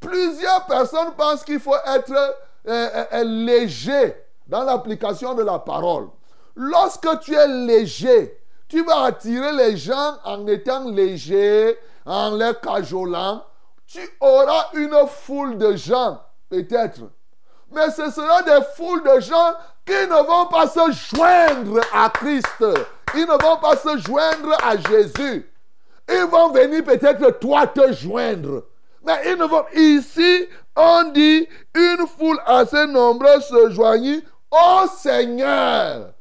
Plusieurs personnes pensent qu'il faut être euh, léger dans l'application de la parole. Lorsque tu es léger, tu vas attirer les gens en étant léger, en les cajolant. Tu auras une foule de gens, peut-être. Mais ce sera des foules de gens qui ne vont pas se joindre à Christ. Ils ne vont pas se joindre à Jésus. Ils vont venir peut-être toi te joindre. Mais. Ici, on dit, une foule assez nombreuse se joignit au Seigneur.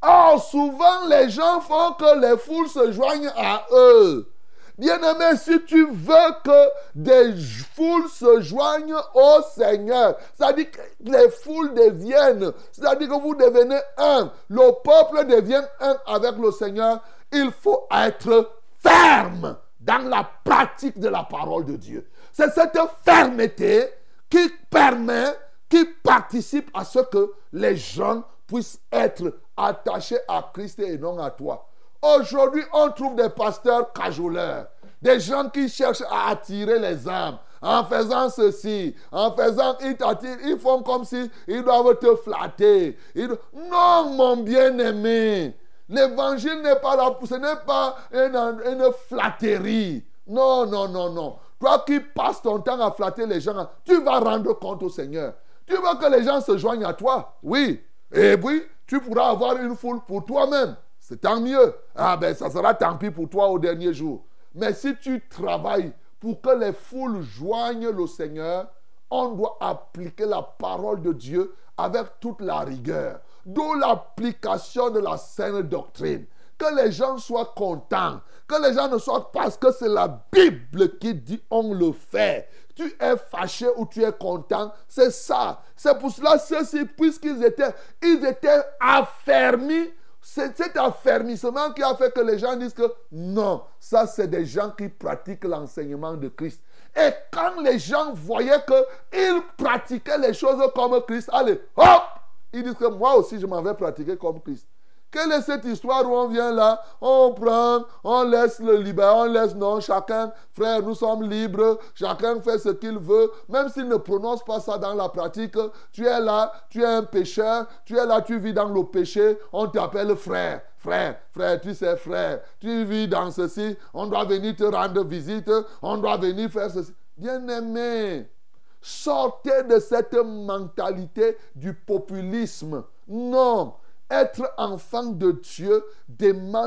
Or, souvent, les gens font que les foules se joignent à eux. Bien-aimé, si tu veux que des foules se joignent au Seigneur, c'est-à-dire que les foules deviennent, c'est-à-dire que vous devenez un, le peuple devient un avec le Seigneur, il faut être ferme dans la pratique de la parole de Dieu. C'est cette fermeté qui permet, qui participe à ce que les gens puissent être attachés à Christ et non à toi. Aujourd'hui, on trouve des pasteurs cajoleurs, des gens qui cherchent à attirer les âmes. En faisant ceci, en faisant, ils t'attirent, ils font comme si ils doivent te flatter. Non, mon bien-aimé, l'évangile n'est pas là, ce n'est pas une, une flatterie. Non, non, non, non. Toi qui passes ton temps à flatter les gens, tu vas rendre compte au Seigneur. Tu veux que les gens se joignent à toi? Oui. Et oui, tu pourras avoir une foule pour toi-même. C'est tant mieux. Ah ben ça sera tant pis pour toi au dernier jour. Mais si tu travailles pour que les foules joignent le Seigneur, on doit appliquer la parole de Dieu avec toute la rigueur. D'où l'application de la saine doctrine. Que les gens soient contents. Que les gens ne soient parce que c'est la Bible qui dit on le fait. Tu es fâché ou tu es content. C'est ça. C'est pour cela, ceux-ci, puisqu'ils étaient, ils étaient affermis c'est cet affermissement qui a fait que les gens disent que non, ça c'est des gens qui pratiquent l'enseignement de Christ. Et quand les gens voyaient qu'ils pratiquaient les choses comme Christ, allez, hop, ils disent que moi aussi je m'en vais pratiquer comme Christ. Quelle est cette histoire où on vient là, on prend, on laisse le libre, on laisse non, chacun, frère, nous sommes libres, chacun fait ce qu'il veut, même s'il ne prononce pas ça dans la pratique, tu es là, tu es un pécheur, tu es là, tu vis dans le péché, on t'appelle frère, frère, frère, tu sais frère, tu vis dans ceci, on doit venir te rendre visite, on doit venir faire ceci. Bien-aimé, sortez de cette mentalité du populisme. Non, être enfant de Dieu,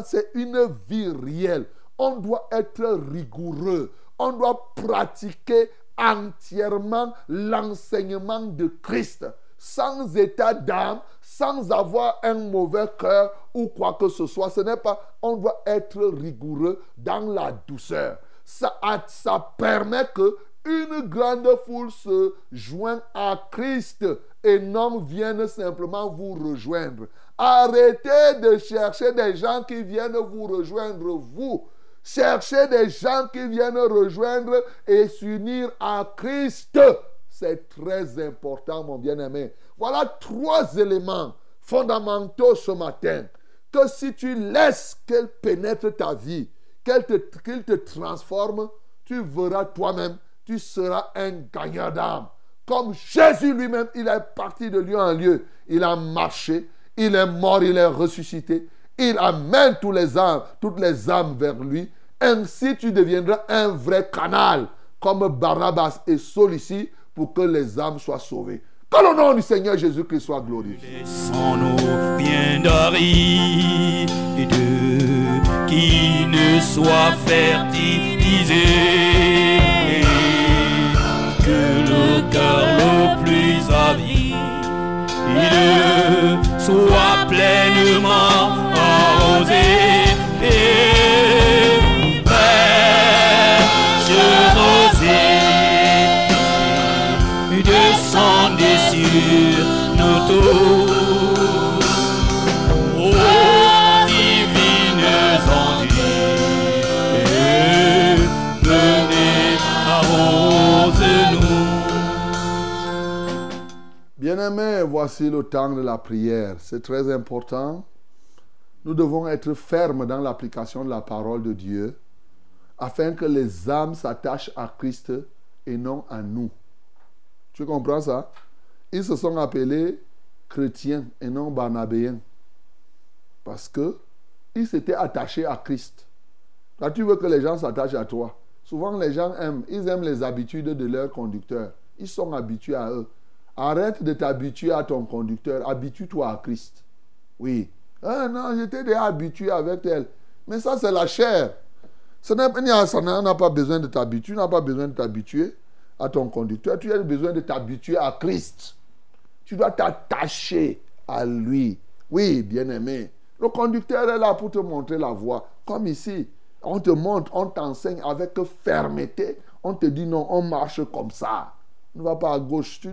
c'est une vie réelle. On doit être rigoureux. On doit pratiquer entièrement l'enseignement de Christ, sans état d'âme, sans avoir un mauvais cœur ou quoi que ce soit. Ce n'est pas, on doit être rigoureux dans la douceur. Ça, ça permet que une grande foule se joigne à Christ et non vienne simplement vous rejoindre. Arrêtez de chercher des gens qui viennent vous rejoindre, vous. Cherchez des gens qui viennent rejoindre et s'unir à Christ. C'est très important, mon bien-aimé. Voilà trois éléments fondamentaux ce matin. Que si tu laisses qu'elle pénètre ta vie, qu'elle te, qu'il te transforme, tu verras toi-même, tu seras un gagnant d'âme. Comme Jésus lui-même, il est parti de lieu en lieu. Il a marché, il est mort, il est ressuscité. Il amène tous les âmes, toutes les âmes vers lui. Ainsi, tu deviendras un vrai canal, comme Barnabas et Saul ici, pour que les âmes soient sauvées. Que le nom du Seigneur Jésus-Christ soit glorifié. Qui ne soit fertilisé. Que le cœur le plus avide soit pleinement arrosé. Et fraîche rosée descendez sur nos tours. Bien-aimés, voici le temps de la prière. C'est très important. Nous devons être fermes dans l'application de la parole de Dieu afin que les âmes s'attachent à Christ et non à nous. Tu comprends ça? Ils se sont appelés chrétiens et non barnabéens. Parce que ils s'étaient attachés à Christ. Là, tu veux que les gens s'attachent à toi. Souvent, les gens aiment, ils aiment les habitudes de leur conducteur. Ils sont habitués à eux. Arrête de t'habituer à ton conducteur. Habitue-toi à Christ. Oui. Ah non, j'étais déjà habitué avec elle. Mais ça, c'est la chair. Ça n'a pas besoin de t'habituer. Tu n'as pas besoin de t'habituer à ton conducteur. Tu as besoin de t'habituer à Christ. Tu dois t'attacher à lui. Oui, bien-aimé. Le conducteur est là pour te montrer la voie. Comme ici, on te montre, on t'enseigne avec fermeté. On te dit non, on marche comme ça. Ne va pas à gauche. Tu,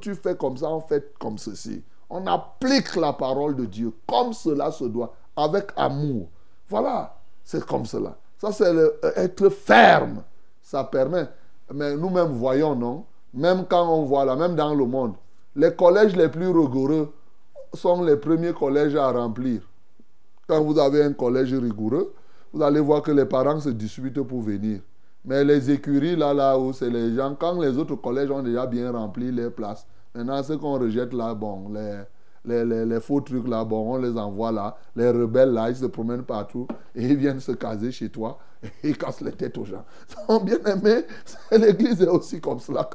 tu fais comme ça, on fait comme ceci. On applique la parole de Dieu comme cela se doit, avec amour. Voilà, c'est comme cela. Ça, c'est être ferme. Ça permet. Mais nous-mêmes voyons, non? Même quand on voit là, même dans le monde, les collèges les plus rigoureux sont les premiers collèges à remplir. Quand vous avez un collège rigoureux, vous allez voir que les parents se disputent pour venir. Mais les écuries, là, là où c'est les gens, quand les autres collèges ont déjà bien rempli les places, maintenant, ce qu'on rejette là, bon, les, faux trucs là, bon, on les envoie là. Les rebelles là, ils se promènent partout et ils viennent se caser chez toi et ils cassent les têtes aux gens. Donc, bien aimé, l'église est aussi comme cela.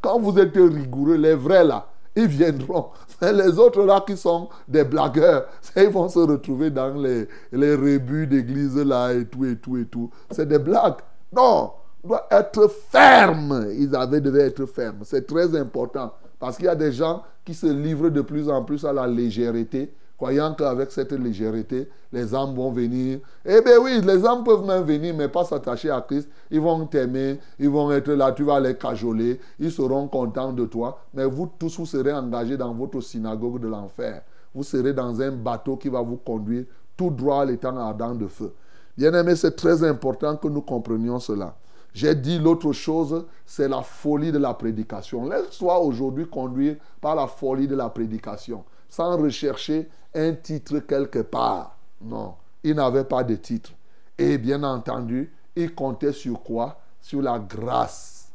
Quand, vous êtes rigoureux, les vrais là, ils viendront. Les autres là qui sont des blagueurs, ils vont se retrouver dans les, les rebuts d'église là et tout et tout et tout. C'est des blagues. Non, on doit être ferme. Ils avaient devaient être fermes. C'est très important. Parce qu'il y a des gens qui se livrent de plus en plus à la légèreté, croyant qu'avec cette légèreté, les âmes vont venir. Eh bien oui, les âmes peuvent même venir, mais pas s'attacher à Christ. Ils vont t'aimer, ils vont être là, tu vas les cajoler, ils seront contents de toi. Mais vous tous, vous serez engagés dans votre synagogue de l'enfer. Vous serez dans un bateau qui va vous conduire tout droit à l'étang ardent de feu. Bien aimé, c'est très important que nous comprenions cela. J'ai dit l'autre chose, c'est la folie de la prédication. Laisse-toi aujourd'hui conduire par la folie de la prédication, sans rechercher un titre quelque part. Non, il n'avait pas de titre. Et bien entendu, il comptait sur quoi? Sur la grâce.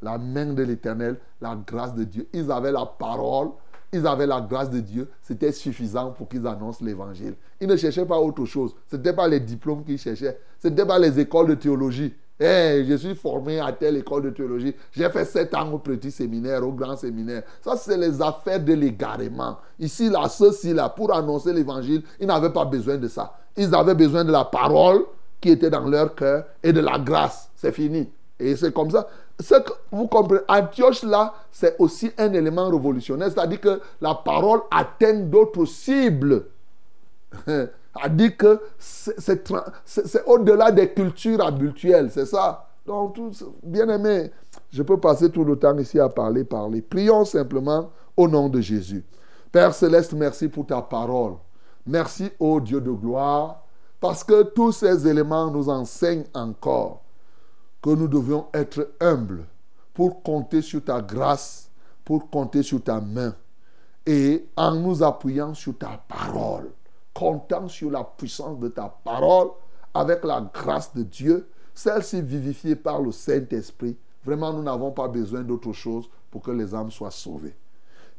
La main de l'Éternel, la grâce de Dieu. Ils avaient la parole, ils avaient la grâce de Dieu. C'était suffisant pour qu'ils annoncent l'Évangile. Ils ne cherchaient pas autre chose. Ce n'était pas les diplômes qu'ils cherchaient. Ce n'était pas les écoles de théologie. Hey, je suis formé à telle école de théologie. J'ai fait sept ans au petit séminaire, au grand séminaire. Ça, c'est les affaires de l'égarement. Ici, là, ceux-ci, là, pour annoncer l'évangile, ils n'avaient pas besoin de ça. Ils avaient besoin de la parole qui était dans leur cœur et de la grâce. C'est fini. Et c'est comme ça. Ce que vous comprenez, Antioche, là, c'est aussi un élément révolutionnaire. C'est-à-dire que la parole atteint d'autres cibles dit que c'est au-delà des cultures habituelles, c'est ça. Donc, bien aimé, je peux passer tout le temps ici à parler, parler. Prions simplement au nom de Jésus. Père céleste, merci pour ta parole. Merci, ô Dieu de gloire, parce que tous ces éléments nous enseignent encore que nous devions être humbles pour compter sur ta grâce, pour compter sur ta main et en nous appuyant sur ta parole comptant sur la puissance de ta parole, avec la grâce de Dieu, celle-ci vivifiée par le Saint-Esprit. Vraiment, nous n'avons pas besoin d'autre chose pour que les âmes soient sauvées.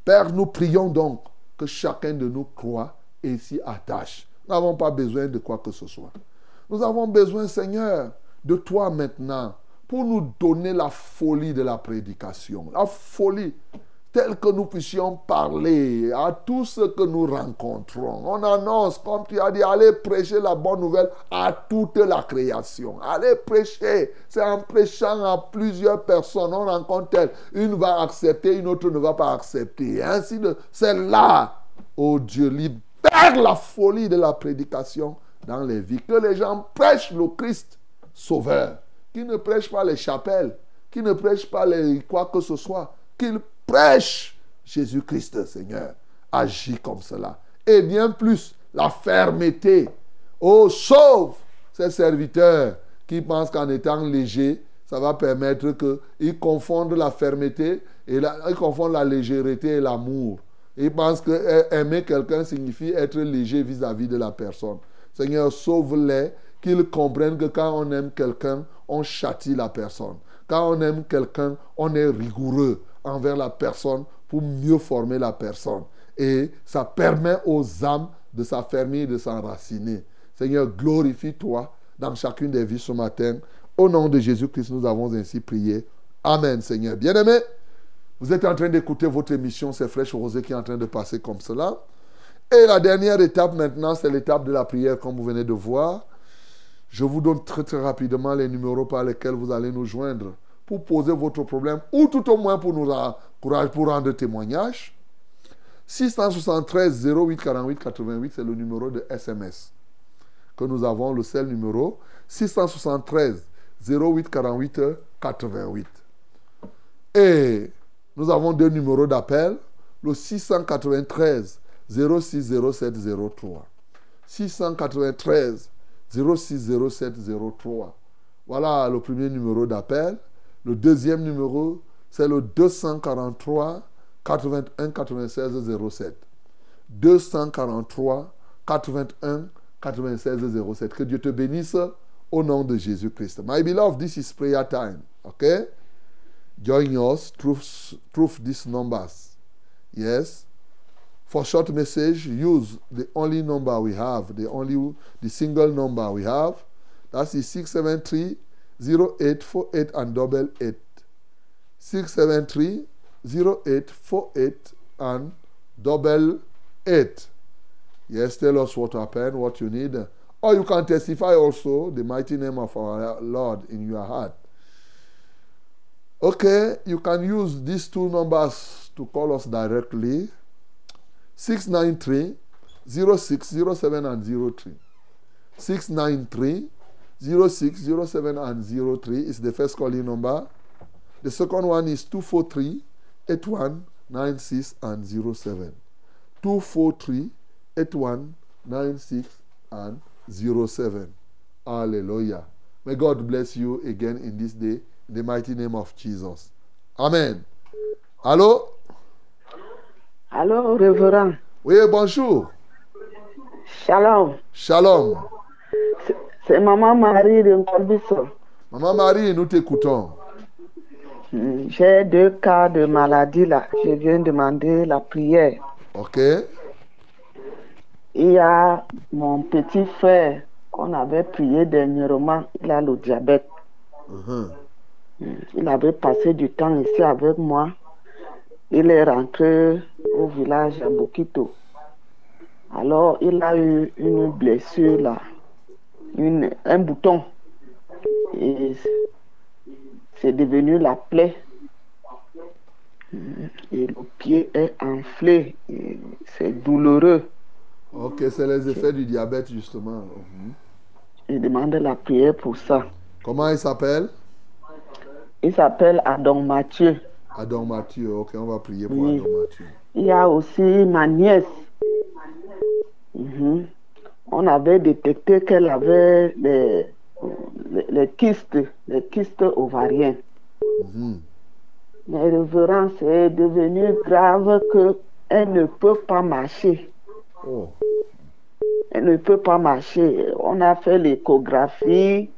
Père, nous prions donc que chacun de nous croit et s'y attache. Nous n'avons pas besoin de quoi que ce soit. Nous avons besoin, Seigneur, de toi maintenant pour nous donner la folie de la prédication. La folie telle que nous puissions parler à tous ceux que nous rencontrons. On annonce, comme tu as dit, allez prêcher la bonne nouvelle à toute la création. Allez prêcher. C'est en prêchant à plusieurs personnes, on rencontre tel. Une va accepter, une autre ne va pas accepter. ainsi de... C'est là, oh Dieu, libère la folie de la prédication dans les vies. Que les gens prêchent le Christ sauveur. Qui ne prêchent pas les chapelles. Qui ne prêchent pas les quoi que ce soit. Qu'ils prêche Jésus-Christ, Seigneur. Agis comme cela. Et bien plus, la fermeté. Oh, sauve ces serviteurs qui pensent qu'en étant légers, ça va permettre qu'ils confondent la fermeté et la, ils confondent la légèreté et l'amour. Ils pensent que eh, aimer quelqu'un signifie être léger vis-à-vis -vis de la personne. Seigneur, sauve-les, qu'ils comprennent que quand on aime quelqu'un, on châtie la personne. Quand on aime quelqu'un, on est rigoureux envers la personne pour mieux former la personne. Et ça permet aux âmes de s'affermir de s'enraciner. Seigneur, glorifie-toi dans chacune des vies ce matin. Au nom de Jésus-Christ, nous avons ainsi prié. Amen, Seigneur. Bien-aimé, vous êtes en train d'écouter votre émission, c'est Fraîche Rosée qui est en train de passer comme cela. Et la dernière étape maintenant, c'est l'étape de la prière, comme vous venez de voir. Je vous donne très très rapidement les numéros par lesquels vous allez nous joindre pour poser votre problème ou tout au moins pour nous courage pour rendre témoignage. 673 08 48 88, c'est le numéro de SMS que nous avons, le seul numéro. 673 08 48 88. Et nous avons deux numéros d'appel, le 693 06 07 03. 693 06 07 03. Voilà le premier numéro d'appel. Le deuxième numéro, c'est le 243 81 96 07. 243 81 96 07. Que Dieu te bénisse au nom de Jésus-Christ. My beloved, this is prayer time. Okay? Join us through, these numbers. Yes? For short message, use the only number we have, the only the single number we have. That's 673 0848 and double 8. 673 0848 and double 8. Yes, tell us what happened, what you need. Or you can testify also the mighty name of our Lord in your heart. Okay, you can use these two numbers to call us directly 693 0607 and 03. 693 06, 07, and 03 is the first calling number. The second one is 243 81 96 and 07. 243 81 96 and 07. Hallelujah. May God bless you again in this day in the mighty name of Jesus. Amen. Allô? Allô, révérend. Oui, bonjour. Shalom. Shalom. C'est Maman Marie de Ngolbiso. Maman Marie, nous t'écoutons. Hmm, J'ai deux cas de maladie là. Je viens demander la prière. Ok. Il y a mon petit frère qu'on avait prié dernièrement. Il a le diabète. Mhm. Hmm, Il avait passé du temps ici avec moi. Il est rentré au village à Bokito. Alors, il a eu une blessure là, une, un bouton. Et c'est devenu la plaie. Et le pied est enflé. C'est douloureux. Ok, c'est les effets du diabète, justement. Mhm. Il demande la prière pour ça. Comment il s'appelle? Il s'appelle Adon Mathieu. Adam Mathieu. Ok, on va prier pour Oui. Adam Mathieu. Il y a aussi ma nièce. Mhm. On avait détecté qu'elle avait les, les, les kystes, les kystes ovariens. Mhm. Mais révérend, c'est devenu grave qu'elle ne peut pas marcher. Oh, Elle ne peut pas marcher. On a fait l'échographie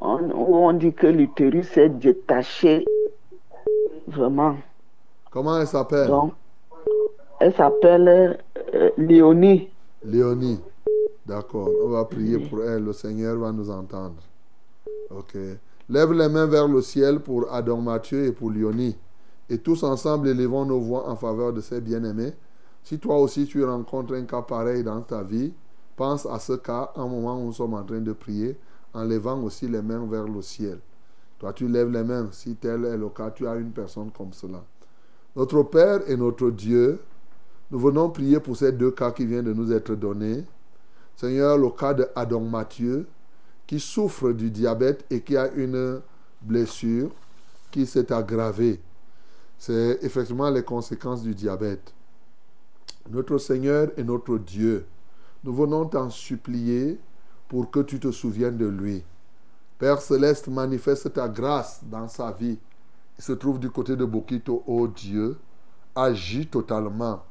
on, où on dit que l'utérus est détaché. Vraiment. comment elle s'appelle? Donc, elle s'appelle euh, Léonie. Léonie. D'accord, on va prier pour elle. Le Seigneur va nous entendre. Ok. Lève les mains vers le ciel pour Adam Mathieu et pour Lioni. Et tous ensemble, élevons nos voix en faveur de ces bien-aimés. Si toi aussi tu rencontres un cas pareil dans ta vie, pense à ce cas un moment où nous sommes en train de prier, en levant aussi les mains vers le ciel. Toi, tu lèves les mains. Si tel est le cas, tu as une personne comme cela. Notre Père et notre Dieu, nous venons prier pour ces deux cas qui viennent de nous être donnés. Seigneur, le cas de Adam Mathieu, qui souffre du diabète et qui a une blessure qui s'est aggravée. C'est effectivement les conséquences du diabète. Notre Seigneur et notre Dieu, nous venons t'en supplier pour que tu te souviennes de lui. Père céleste, manifeste ta grâce dans sa vie. Il se trouve du côté de Bokito, oh Dieu, agis totalement.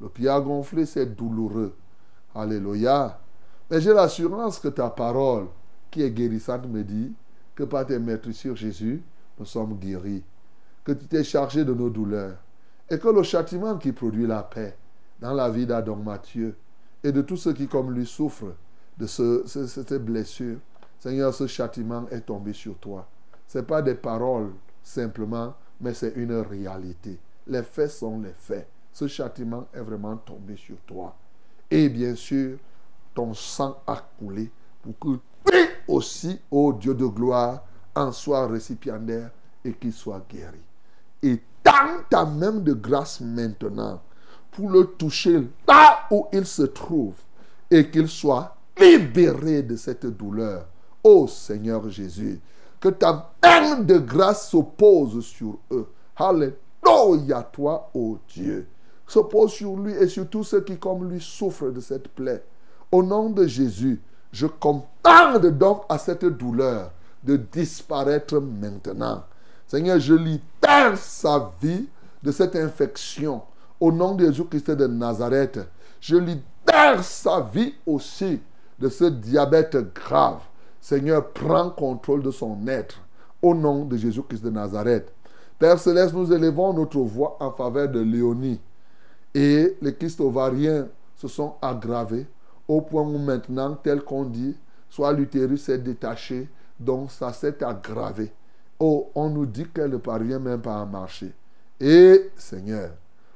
Le pied a gonflé, c'est douloureux. Alléluia. Mais j'ai l'assurance que ta parole, qui est guérissante, me dit que par tes maîtres sur Jésus, nous sommes guéris. Que tu t'es chargé de nos douleurs. Et que le châtiment qui produit la paix dans la vie d'Adam Mathieu et de tous ceux qui, comme lui, souffrent de ce, cette blessure, Seigneur, ce châtiment est tombé sur toi. Ce n'est pas des paroles simplement, mais c'est une réalité. Les faits sont les faits. Ce châtiment est vraiment tombé sur toi. Et bien sûr, ton sang a coulé pour que lui aussi, ô Dieu de gloire, en soit récipiendaire et qu'il soit guéri. Et tends ta main de grâce maintenant pour le toucher là où il se trouve et qu'il soit libéré de cette douleur. Ô Seigneur Jésus, que ta main de grâce s'oppose sur eux. Alléluia, toi, ô Dieu. S'oppose sur lui et sur tous ceux qui, comme lui, souffrent de cette plaie. Au nom de Jésus, je commande donc à cette douleur de disparaître maintenant. Seigneur, je libère sa vie de cette infection. Au nom de Jésus-Christ de Nazareth, je libère sa vie aussi de ce diabète grave. Seigneur, prends contrôle de son être. Au nom de Jésus-Christ de Nazareth. Père Céleste, nous élevons notre voix en faveur de Léonie. Et les kystes ovariens se sont aggravés au point où maintenant, tel qu'on dit, soit l'utérus s'est détaché, donc ça s'est aggravé. Oh, on nous dit qu'elle ne parvient même pas à marcher. Et Seigneur,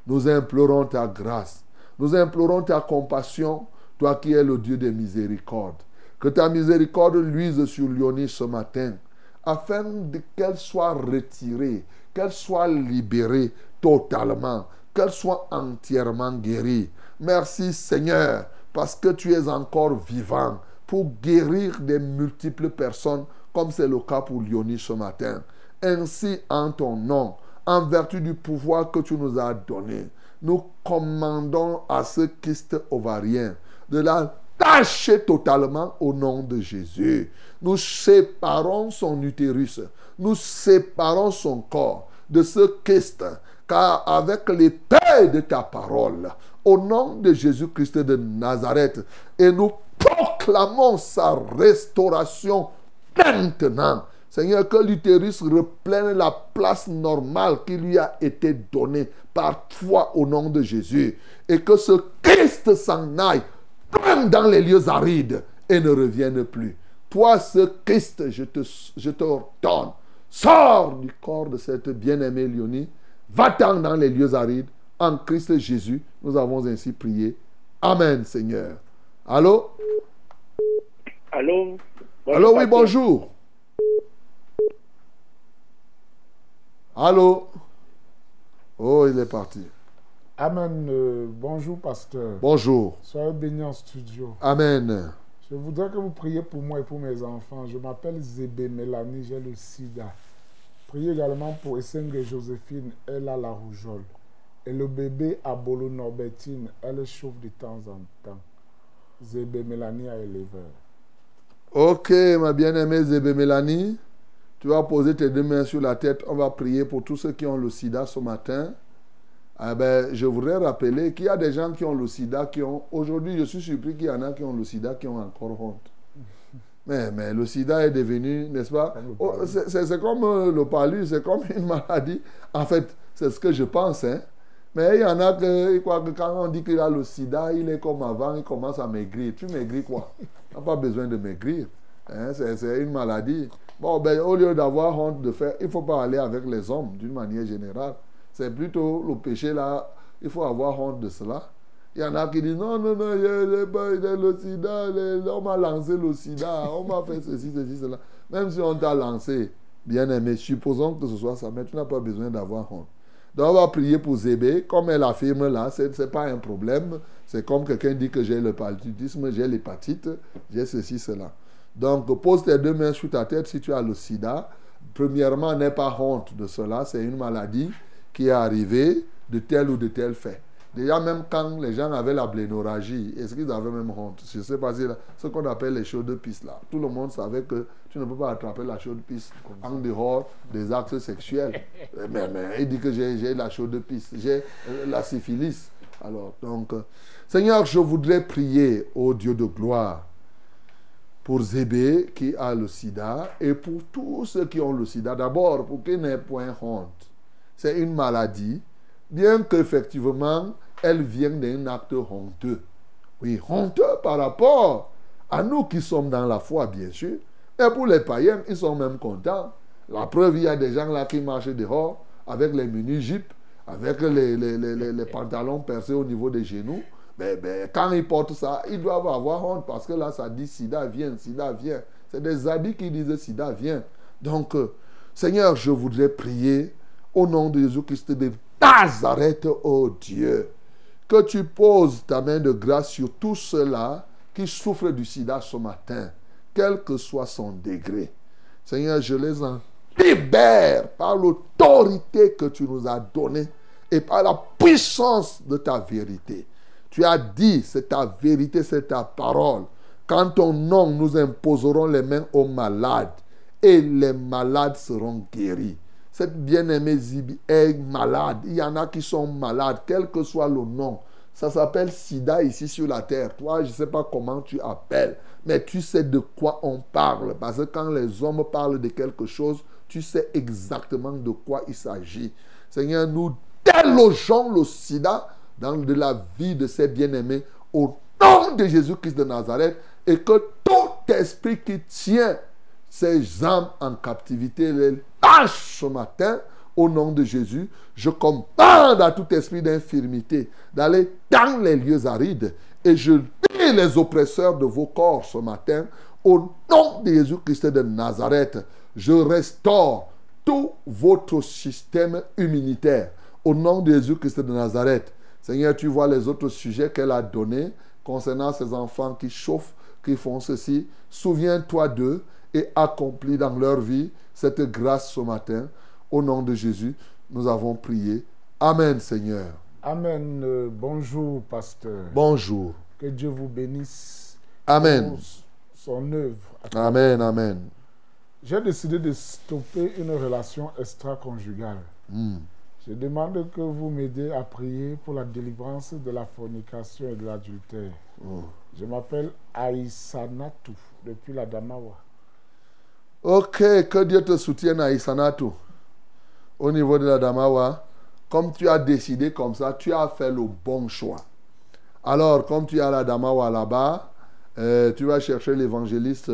nous implorons ta grâce, nous implorons ta compassion, toi qui es le Dieu des miséricordes. Que ta miséricorde luise sur Lyonie ce matin, afin qu'elle soit retirée, qu'elle soit libérée totalement, qu'elle soit entièrement guérie. Merci Seigneur parce que tu es encore vivant pour guérir des multiples personnes, comme c'est le cas pour Lyonie ce matin. Ainsi, en ton nom, en vertu du pouvoir que tu nous as donné, nous commandons à ce kyste ovarien de la tâcher totalement au nom de Jésus. Nous séparons son utérus, nous séparons son corps de ce kyste, car avec l'épée de ta parole, au nom de Jésus-Christ de Nazareth et nous proclamons sa restauration maintenant. Seigneur, que l'utérus reprenne la place normale qui lui a été donnée par toi au nom de Jésus. Et que ce Christ s'en aille dans les lieux arides et ne revienne plus. Toi, ce Christ, je te, je sors du corps de cette bien-aimée Léonie, va-t'en dans les lieux arides en Christ Jésus, nous avons ainsi prié. Amen, Seigneur. Allô? Allô? Allô, oui, bonjour. Allô? Oh, il est parti. Amen. Euh, bonjour, pasteur. Bonjour. Soyez bénis en studio. Amen. Je voudrais que vous priez pour moi et pour mes enfants. Je m'appelle Zébé Mélanie, j'ai le sida. Priez également pour Esseng et Joséphine, elle a la rougeole. Et le bébé Abolo Norbertine, elle chauffe de temps en temps. Zébé Mélanie à éleveur. Ok, ma bien-aimée Zébé Mélanie, tu vas poser tes deux mains sur la tête. On va prier pour tous ceux qui ont le sida ce matin. Ah ben, je voudrais rappeler qu'il y a des gens qui ont le sida qui ont. Aujourd'hui, je suis surpris qu'il y en a qui ont le sida qui ont encore honte. Mais, mais le sida est devenu, n'est-ce pas? Oh, C'est comme le palu, c'est comme une maladie. En fait, c'est ce que je pense. Hein? Mais il y en a qui croient que quand on dit qu'il a le sida, il est comme avant, il commence à maigrir. Tu maigris quoi? Tu n'as pas besoin de maigrir. Hein, c'est une maladie. Bon, ben, au lieu d'avoir honte de faire, il ne faut pas aller avec les hommes d'une manière générale. C'est plutôt le péché là, il faut avoir honte de cela. Il y en a qui disent non, non, non, il a, le sida, on m'a lancé le sida, on m'a fait ceci, ceci, cela. Même si on t'a lancé, bien aimé, supposons que ce soit ça, mais tu n'as pas besoin d'avoir honte. Donc on va prier pour Zébé. Comme elle affirme là, ce n'est pas un problème. C'est comme quelqu'un dit que j'ai le paludisme, j'ai l'hépatite, j'ai ceci, cela. Donc pose tes deux mains sur ta tête si tu as le sida. Premièrement, n'aie pas honte de cela. C'est une maladie qui est arrivée de tel ou de tel fait. Déjà, même quand les gens avaient la blénorragie, est-ce qu'ils avaient même honte? Je ne sais pas si ce qu'on appelle les chaudes de piste là. Tout le monde savait que tu ne peux pas attraper la chaude piste en dehors des actes sexuels. mais, il dit que j'ai la chaude de piste, j'ai euh, la syphilis. Alors, donc, euh, Seigneur, je voudrais prier au Dieu de gloire pour Zébé qui a le sida et pour tous ceux qui ont le sida. D'abord, pour qu'ils n'aient point honte. C'est une maladie bien qu'effectivement, elle vienne d'un acte honteux. Oui, honteux par rapport à nous qui sommes dans la foi, bien sûr. Mais pour les païens, ils sont même contents. La preuve, il y a des gens là qui marchent dehors avec les mini-jeeps, avec les, les, pantalons percés au niveau des genoux. Mais, quand ils portent ça, ils doivent avoir honte parce que là, ça dit sida vient, sida vient. C'est des habits qui disent sida vient. Donc, euh, Seigneur, je voudrais prier au nom de Jésus-Christ de Nazareth, oh Dieu, que tu poses ta main de grâce sur tous ceux-là qui souffrent du sida ce matin, quel que soit son degré. Seigneur, je les en libère par l'autorité que tu nous as donnée et par la puissance de ta vérité. Tu as dit, c'est ta vérité, c'est ta parole. Quand ton nom, nous imposerons les mains aux malades et les malades seront guéris. Cette bien-aimée Zibi est malade. Il y en a qui sont malades, quel que soit le nom. Ça s'appelle sida ici sur la terre. Toi, je ne sais pas comment tu appelles, mais tu sais de quoi on parle. Parce que quand les hommes parlent de quelque chose, tu sais exactement de quoi il s'agit. Seigneur, nous délogeons le sida dans de la vie de ces bien-aimés au nom de Jésus-Christ de Nazareth et que tout esprit qui tient ces âmes en captivité les ce matin au nom de Jésus. Je commande à tout esprit d'infirmité d'aller dans les lieux arides et je lis les oppresseurs de vos corps ce matin au nom de Jésus-Christ de Nazareth. Je restaure tout votre système immunitaire au nom de Jésus-Christ de Nazareth. Seigneur, tu vois les autres sujets qu'elle a donnés concernant ces enfants qui chauffent, qui font ceci. Souviens-toi d'eux et accomplis dans leur vie cette grâce ce matin. Au nom de Jésus, nous avons prié. Amen, Seigneur. Amen. Euh, bonjour, pasteur. Bonjour. Que Dieu vous bénisse. Amen. son œuvre. Amen, amen. J'ai décidé de stopper une relation extra-conjugale. Hmm. Je demande que vous m'aidiez à prier pour la délivrance de la fornication et de l'adultère. Oh. Je m'appelle Aïsanatou, depuis la Damawa. Ok, que Dieu te soutienne à Isanatu. Au niveau de la Damawa, comme tu as décidé comme ça, tu as fait le bon choix. Alors, comme tu as la Damawa là-bas, euh, tu vas chercher l'évangéliste,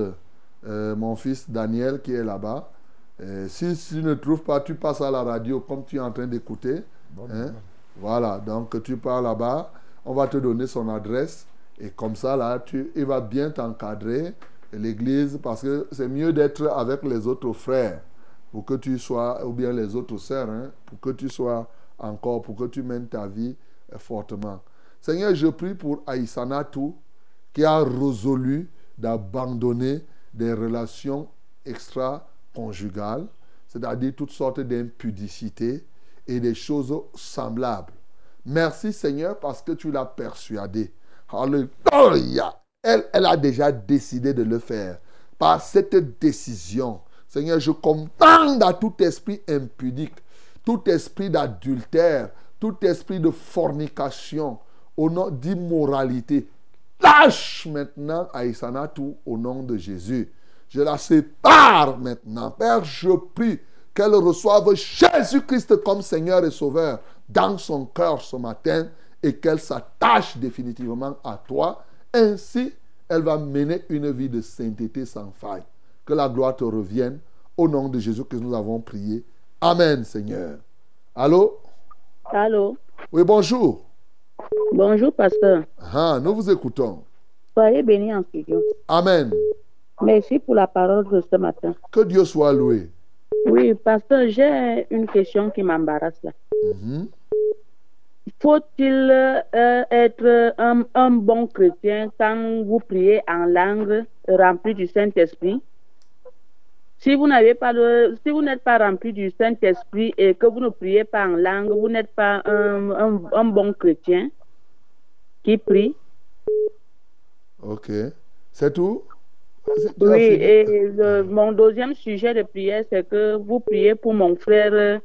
euh, mon fils Daniel, qui est là-bas. Euh, si, tu ne trouves pas, tu passes à la radio comme tu es en train d'écouter. Hein. Voilà, donc tu pars là-bas, on va te donner son adresse et comme ça, là, tu, il va bien t'encadrer l'église parce que c'est mieux d'être avec les autres frères pour que tu sois, ou bien les autres sœurs, hein, pour que tu sois encore, pour que tu mènes ta vie euh, fortement. Seigneur, je prie pour Aïsanatou qui a résolu d'abandonner des relations extra-conjugales, c'est-à-dire toutes sortes d'impudicités et des choses semblables. Merci Seigneur parce que tu l'as persuadé. Alléluia elle, a déjà décidé de le faire. Par cette décision, Seigneur, je commande à tout esprit impudique, tout esprit d'adultère, tout esprit de fornication, au nom d'immoralité. Lâche maintenant Aïsanatou au nom de Jésus. Je la sépare maintenant. Père, je prie qu'elle reçoive Jésus-Christ comme Seigneur et Sauveur dans son cœur ce matin et qu'elle s'attache définitivement à toi. Ainsi, elle va mener une vie de sainteté sans faille. Que la gloire te revienne. Au nom de Jésus que nous avons prié. Amen, Seigneur. Allô? Allô? Oui, bonjour. Bonjour, pasteur. Ah, nous vous écoutons. Soyez bénis en studio. Amen. Merci pour la parole de ce matin. Que Dieu soit loué. Oui, pasteur, j'ai une question qui m'embarrasse là. Mhm. Faut-il euh, être un, un bon chrétien quand vous priez en langue remplie du Saint-Esprit? Si vous n'avez pas le, si vous n'êtes pas rempli du Saint-Esprit et que vous ne priez pas en langue, vous n'êtes pas un, un- un bon chrétien qui prie. Ok. C'est tout? Oui, et le- mon deuxième sujet de prière, c'est que vous priez pour mon frère euh,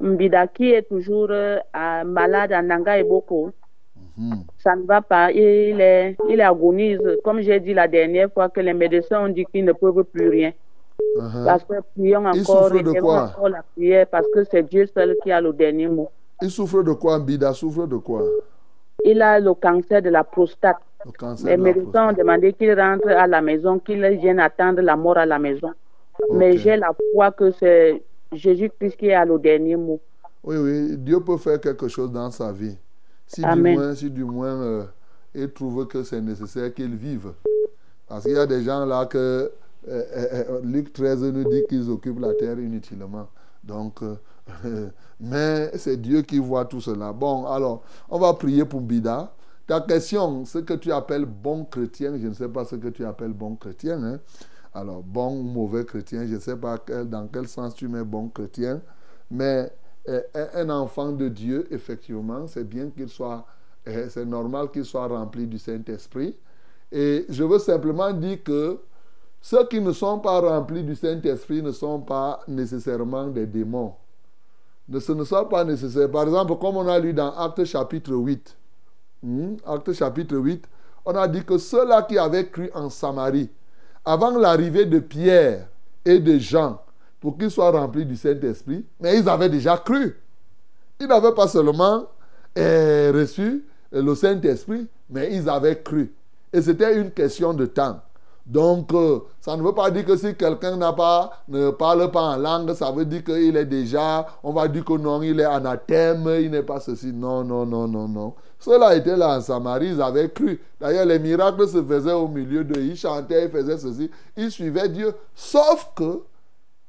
Mbida qui est toujours euh, malade à Nanga et Boko. Mhm. Ça ne va pas, il, est, il agonise. Comme j'ai dit la dernière fois, que les médecins ont dit qu'ils ne peuvent plus rien. Mhm. Parce que prions Il encore, de quoi? encore la prière, parce que c'est Dieu seul qui a le dernier mot. Il souffre de quoi, Bida souffre de quoi? Il a le cancer de la prostate. Le cancer Les de la médecins ont demandé qu'il rentre à la maison, qu'il vienne attendre la mort à la maison. Mais j'ai la foi que c'est Jésus-Christ qui a le dernier mot. Oui, oui, Dieu peut faire quelque chose dans sa vie. Si du moins, si du moins euh, il trouve que c'est nécessaire qu'il vive. Parce qu'il y a des gens là que euh, euh, Luc 13 nous dit qu'ils occupent la terre inutilement. Donc, mais c'est Dieu qui voit tout cela. Bon, alors, on va prier pour Bida. Ta question, ce que tu appelles bon chrétien, je ne sais pas ce que tu appelles bon chrétien. hein. Alors, bon ou mauvais chrétien, je ne sais pas dans quel sens tu mets bon chrétien. Mais euh, un un enfant de Dieu, effectivement, c'est bien qu'il soit, euh, c'est normal qu'il soit rempli du Saint-Esprit. Et je veux simplement dire que ceux qui ne sont pas remplis du Saint-Esprit ne sont pas nécessairement des démons. Ce ne sont pas nécessaire. Par exemple, comme on a lu dans Actes chapitre 8, hmm, Actes chapitre 8, on a dit que ceux-là qui avaient cru en Samarie, avant l'arrivée de Pierre et de Jean, pour qu'ils soient remplis du Saint-Esprit, mais ils avaient déjà cru. Ils n'avaient pas seulement eh, reçu le Saint-Esprit, mais ils avaient cru. Et c'était une question de temps. Donc, euh, ça ne veut pas dire que si quelqu'un n'a pas, ne parle pas en langue, ça veut dire qu'il est déjà, on va dire que non, il est anathème, il n'est pas ceci. Non, non, non, non, non. Ceux-là étaient là en Samarie, ils avaient cru. D'ailleurs, les miracles se faisaient au milieu d'eux. Ils chantaient, ils faisaient ceci. Ils suivaient Dieu. Sauf que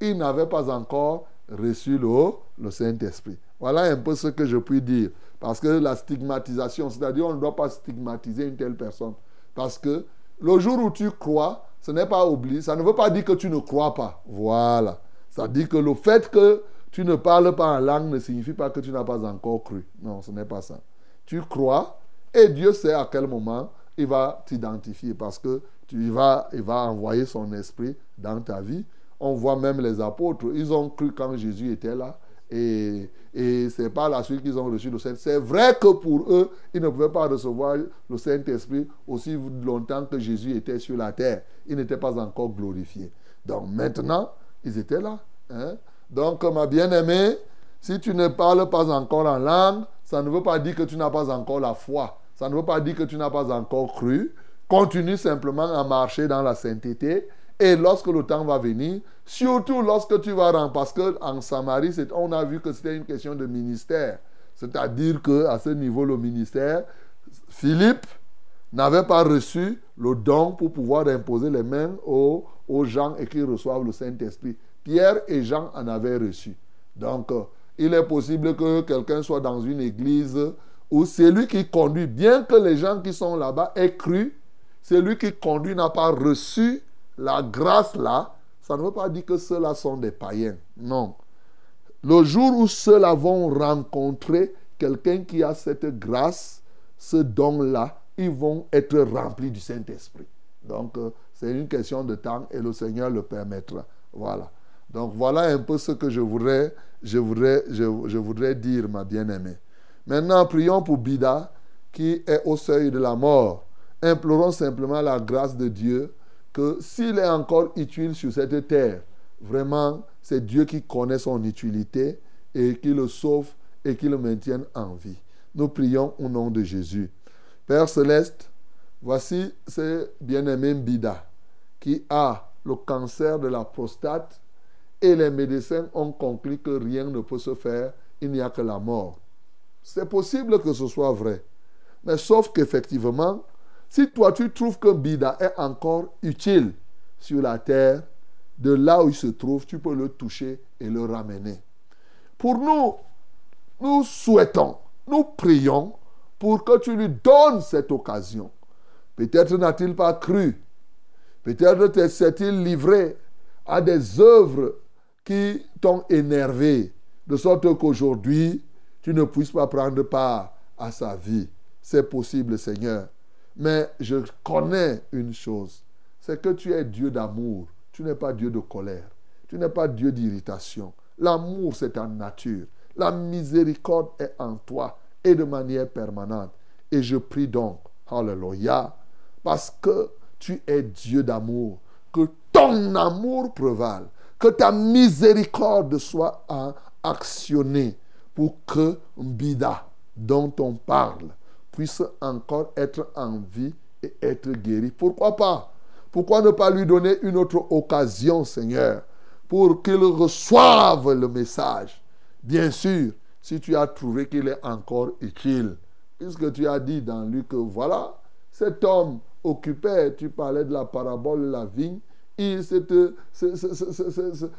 ils n'avaient pas encore reçu le, le Saint-Esprit. Voilà un peu ce que je puis dire. Parce que la stigmatisation, c'est-à-dire on ne doit pas stigmatiser une telle personne. Parce que le jour où tu crois, ce n'est pas oublié. Ça ne veut pas dire que tu ne crois pas. Voilà. Ça dit que le fait que tu ne parles pas en langue ne signifie pas que tu n'as pas encore cru. Non, ce n'est pas ça. Tu crois et Dieu sait à quel moment il va t'identifier parce que tu il va, envoyer son esprit dans ta vie. On voit même les apôtres, ils ont cru quand Jésus était là. Et, et c'est par la suite qu'ils ont reçu le Saint. C'est vrai que pour eux, ils ne pouvaient pas recevoir le Saint-Esprit aussi longtemps que Jésus était sur la terre. Il n'était pas encore glorifié. Donc maintenant, ils étaient là. hein. Donc, ma bien-aimée, si tu ne parles pas encore en langue, ça ne veut pas dire que tu n'as pas encore la foi. Ça ne veut pas dire que tu n'as pas encore cru. Continue simplement à marcher dans la sainteté. Et lorsque le temps va venir, surtout lorsque tu vas rentrer, parce qu'en Samarie, on a vu que c'était une question de ministère. C'est-à-dire qu'à ce niveau, le ministère, Philippe n'avait pas reçu le don pour pouvoir imposer les mains aux, aux gens et qu'ils reçoivent le Saint-Esprit. Pierre et Jean en avaient reçu. Donc, euh, il est possible que quelqu'un soit dans une église où c'est lui qui conduit, bien que les gens qui sont là-bas aient cru, c'est lui qui conduit n'a pas reçu la grâce là. Ça ne veut pas dire que ceux-là sont des païens. Non. Le jour où ceux-là vont rencontrer quelqu'un qui a cette grâce, ce don-là, ils vont être remplis du Saint-Esprit. Donc, euh, c'est une question de temps et le Seigneur le permettra. Voilà. Donc, voilà un peu ce que je voudrais, dire, ma bien-aimée. Maintenant, prions pour Bida, qui est au seuil de la mort. Implorons simplement la grâce de Dieu, que s'il est encore utile sur cette terre, vraiment, c'est Dieu qui connaît son utilité et qui le sauve et qu'il le maintienne en vie. Nous prions au nom de Jésus. Père céleste, voici ce bien-aimé Bida qui a le cancer de la prostate et les médecins ont conclu que rien ne peut se faire, il n'y a que la mort. C'est possible que ce soit vrai. Mais sauf qu'effectivement, si toi tu trouves que Bida est encore utile sur la terre, de là où il se trouve, tu peux le toucher et le ramener. Pour nous, nous souhaitons, nous prions pour que tu lui donnes cette occasion. Peut-être n'a-t-il pas cru. Peut-être s'est-il livré à des œuvres qui t'ont énervé, de sorte qu'aujourd'hui, tu ne puisses pas prendre part à sa vie. C'est possible, Seigneur. Mais je connais une chose, c'est que tu es Dieu d'amour, tu n'es pas Dieu de colère, tu n'es pas Dieu d'irritation. L'amour, c'est ta nature. La miséricorde est en toi et de manière permanente. Et je prie donc, Alléluia, parce que tu es Dieu d'amour, que ton amour prévale, que ta miséricorde soit actionnée pour que Bida, dont on parle, puisse encore être en vie et être guéri. Pourquoi pas? Pourquoi ne pas lui donner une autre occasion, Seigneur, pour qu'il reçoive le message? Bien sûr, si tu as trouvé qu'il est encore utile, puisque tu as dit dans Luc que voilà, cet homme occupait, tu parlais de la parabole de la vigne, il, ce,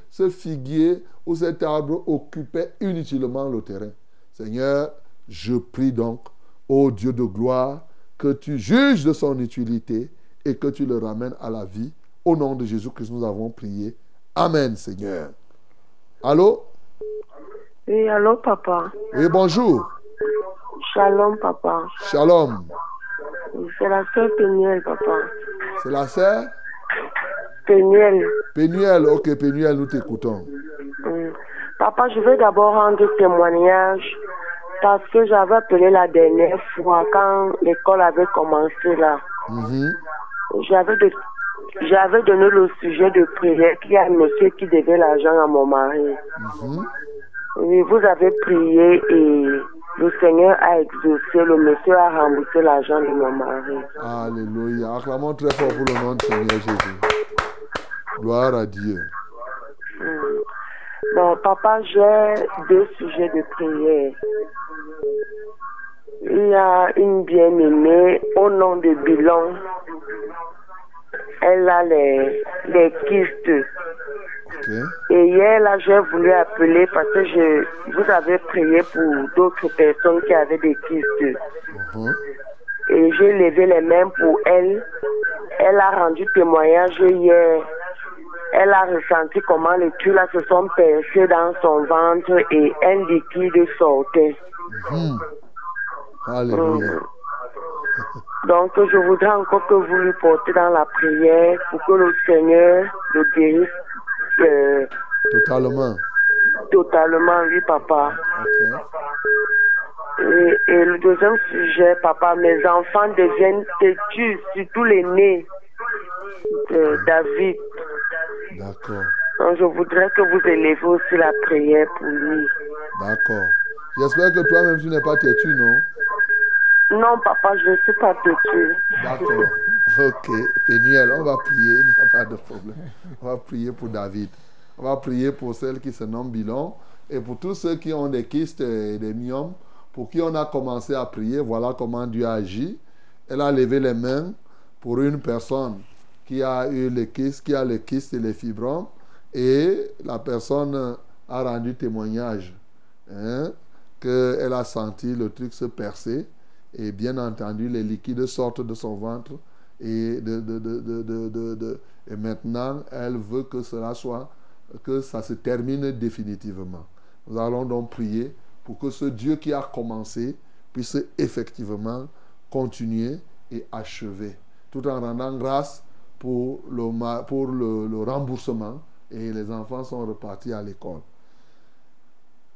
ce, figuier ou cet arbre occupait inutilement le terrain. Seigneur, je prie donc, ô Dieu de gloire, que tu juges de son utilité et que tu le ramènes à la vie. Au nom de Jésus-Christ, nous avons prié. Amen, Seigneur. Allô? Oui, allô, papa. Oui, bonjour. Shalom, papa. Shalom. C'est la sœur Péniel, papa. C'est la sœur? Pénuel. Pénuel, ok, Pénuel, nous t'écoutons. Mm. Papa, je veux d'abord rendre témoignage parce que j'avais appelé la dernière fois quand l'école avait commencé là. Mhm. J'avais de, j'avais donné le sujet de prière qu'il y a un monsieur qui devait l'argent à mon mari. Mhm. Oui, vous avez prié et le Seigneur a exaucé, le monsieur a remboursé l'argent de mon mari. Alléluia. Acclamons très fort pour le nom du Seigneur Jésus. Gloire à Dieu. Non, papa, j'ai deux sujets de prière. Il y a une bien-aimée au nom de Bilan. Elle a les, les kystes. Et hier, là, j'ai voulu appeler parce que je, vous avez prié pour d'autres personnes qui avaient des kystes. Uh-huh. Et j'ai levé les mains pour elle. Elle a rendu témoignage hier elle a ressenti comment les là se sont percés dans son ventre et un liquide sortait. Hmm. Alléluia. Hmm. Donc, je voudrais encore que vous lui portez dans la prière pour que le Seigneur le guérisse. Euh, totalement. Totalement, oui, papa. Et, et, le deuxième sujet, papa, mes enfants deviennent têtus, surtout les nez de David. D'accord. Donc, je voudrais que vous élevez aussi la prière pour lui. D'accord. J'espère que toi-même, tu n'es pas têtu, non? Non, papa, je ne suis pas têtu. D'accord. Ok. Pénuel, on va prier, il n'y a pas de problème. On va prier pour David. On va prier pour celle qui se nomme Bilon et pour tous ceux qui ont des kystes et des myomes, pour qui on a commencé à prier. Voilà comment Dieu a agi. Elle a levé les mains pour une personne qui a eu les kystes, qui a les kystes et les fibromes, et la personne a rendu témoignage hein, qu'elle a senti le truc se percer, et bien entendu, les liquides sortent de son ventre, et, de, et maintenant, elle veut que cela soit, que ça se termine définitivement. Nous allons donc prier pour que ce Dieu qui a commencé puisse effectivement continuer et achever, tout en rendant grâce pour le, pour le, remboursement et les enfants sont repartis à l'école.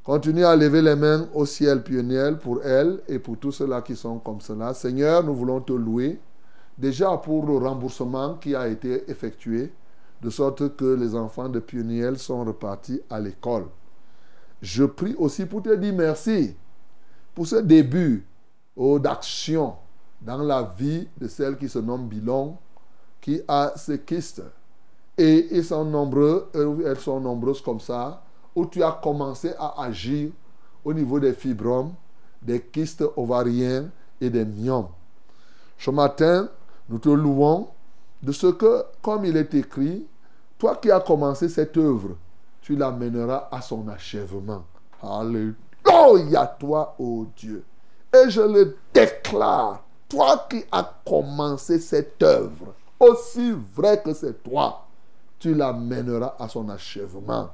Continuez à lever les mains au ciel pionnier pour elle et pour tous ceux-là qui sont comme cela. Seigneur, nous voulons te louer déjà pour le remboursement qui a été effectué, de sorte que les enfants de Pioniel sont repartis à l'école. je prie aussi pour te dire merci pour ce début oh, d'action dans la vie de celle qui se nomme Bilon, qui a ces kystes. Et ils sont nombreux, elles sont nombreuses comme ça, où tu as commencé à agir au niveau des fibromes, des kystes ovariens et des myomes. Ce matin, nous te louons de ce que, comme il est écrit, toi qui as commencé cette œuvre, tu l'amèneras à son achèvement. Alléluia, toi, ô Dieu. Et je le déclare, toi qui as commencé cette œuvre, aussi vrai que c'est toi, tu l'amèneras à son achèvement.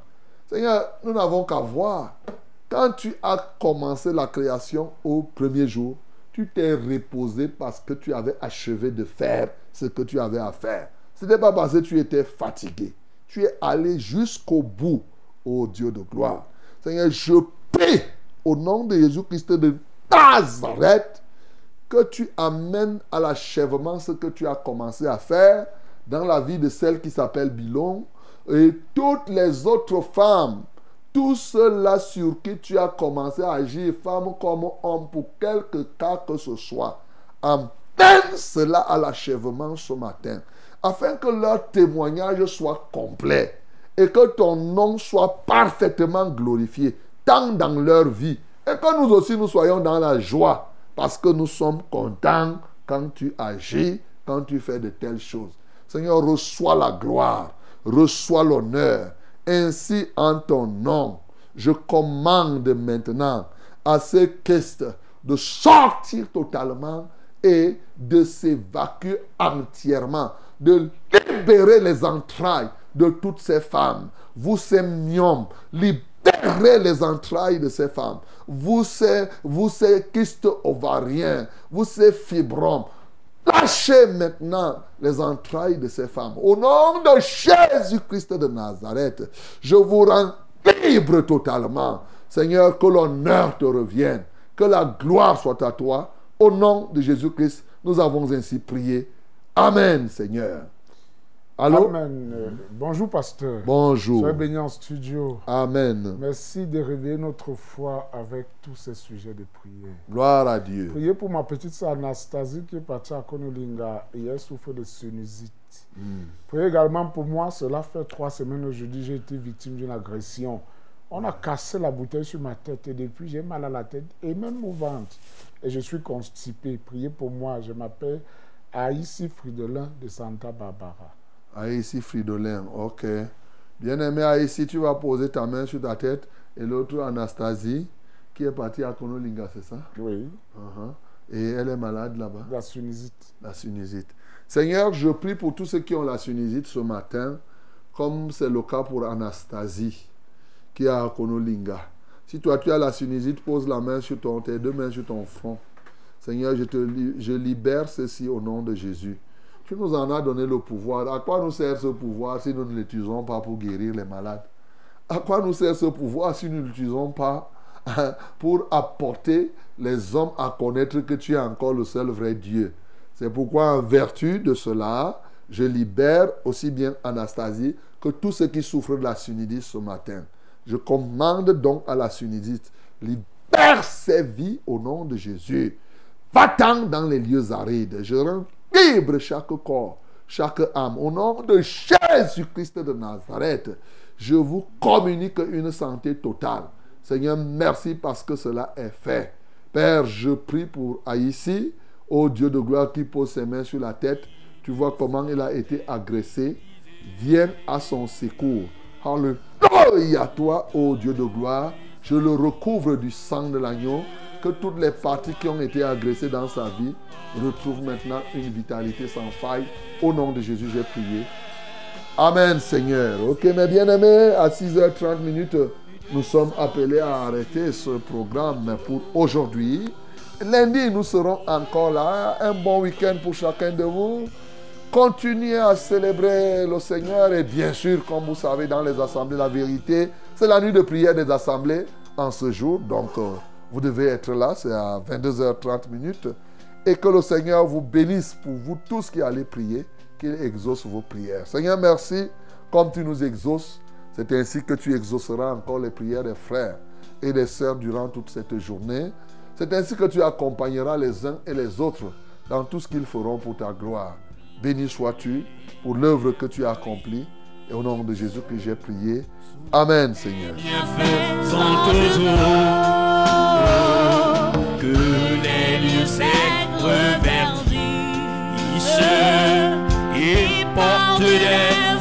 Seigneur, nous n'avons qu'à voir. Quand tu as commencé la création au premier jour, tu t'es reposé parce que tu avais achevé de faire ce que tu avais à faire. Ce n'était pas parce que tu étais fatigué. Tu es allé jusqu'au bout, ô Dieu de gloire. Seigneur, je prie au nom de Jésus-Christ de Nazareth que tu amènes à l'achèvement ce que tu as commencé à faire dans la vie de celle qui s'appelle Bilon et toutes les autres femmes, tout cela sur qui tu as commencé à agir, femme comme homme, pour quelque cas que ce soit, amène cela à l'achèvement ce matin, afin que leur témoignage soit complet et que ton nom soit parfaitement glorifié, tant dans leur vie, et que nous aussi nous soyons dans la joie, parce que nous sommes contents quand tu agis, quand tu fais de telles choses. Seigneur, reçois la gloire, reçois l'honneur. Ainsi, en ton nom, je commande maintenant à ces questes de sortir totalement et de s'évacuer entièrement, de libérer les entrailles de toutes ces femmes. Vous, ces libérez les entrailles de ces femmes. Vous, ces, vous, ces ovariens, vous, ces fibromes, Lâchez maintenant les entrailles de ces femmes. Au nom de Jésus-Christ de Nazareth, je vous rends libre totalement. Seigneur, que l'honneur te revienne, que la gloire soit à toi. Au nom de Jésus-Christ, nous avons ainsi prié. Amen, Seigneur. Allô? Amen. Bonjour, pasteur. Bonjour. Soyez béni en studio. Amen. Merci de réveiller notre foi avec tous ces sujets de prière. Gloire à Dieu. Priez pour ma petite sœur Anastasie qui est partie à Konolinga et elle souffre de sinusite. Hmm. Priez également pour moi. Cela fait trois semaines aujourd'hui, j'ai été victime d'une agression. On a cassé la bouteille sur ma tête et depuis j'ai mal à la tête et même au ventre. Et je suis constipé. Priez pour moi. Je m'appelle Aïssi Fridelin de Santa Barbara. Aïssi Fridolin, ok. Bien-aimé Aïssi, tu vas poser ta main sur ta tête et l'autre Anastasie, qui est partie à Konolinga, c'est ça? Oui. Uh-huh. Et elle est malade là-bas? La sinusite. La sinusite. Seigneur, je prie pour tous ceux qui ont la sinusite ce matin, comme c'est le cas pour Anastasie, qui est à Konolinga. Si toi tu as la sinusite, pose la main sur ton, tes deux mains sur ton front. Seigneur, je, te, je libère ceci au nom de Jésus. Tu nous en as donné le pouvoir? À quoi nous sert ce pouvoir si nous ne l'utilisons pas pour guérir les malades? À quoi nous sert ce pouvoir si nous ne l'utilisons pas pour apporter les hommes à connaître que tu es encore le seul vrai Dieu? C'est pourquoi, en vertu de cela, je libère aussi bien Anastasie que tous ceux qui souffrent de la sunidite ce matin. Je commande donc à la sunidite, libère ses vies au nom de Jésus. Va-t'en dans les lieux arides. Libre chaque corps, chaque âme. Au nom de Jésus-Christ de Nazareth, je vous communique une santé totale. Seigneur, merci parce que cela est fait. Père, je prie pour Haïti, ô Dieu de gloire qui pose ses mains sur la tête. Tu vois comment il a été agressé. Viens à son secours. Alléluia, toi, ô Dieu de gloire. Je le recouvre du sang de l'agneau. Que toutes les parties qui ont été agressées dans sa vie retrouvent maintenant une vitalité sans faille. Au nom de Jésus, j'ai prié. Amen, Seigneur. Ok, mes bien-aimés, à 6h30 minutes, nous sommes appelés à arrêter ce programme pour aujourd'hui. Lundi, nous serons encore là. Un bon week-end pour chacun de vous. Continuez à célébrer le Seigneur et bien sûr, comme vous savez, dans les assemblées, la vérité, c'est la nuit de prière des assemblées en ce jour. Donc, euh, vous devez être là, c'est à 22h30 minutes. Et que le Seigneur vous bénisse pour vous tous qui allez prier, qu'il exauce vos prières. Seigneur, merci, comme tu nous exauces, c'est ainsi que tu exauceras encore les prières des frères. et des sœurs durant toute cette journée. C'est ainsi que tu accompagneras les uns et les autres dans tout ce qu'ils feront pour ta gloire. Béni sois-tu pour l'œuvre que tu as accomplie. Et au nom de Jésus que j'ai prié. Amen, Seigneur. Bienfaisant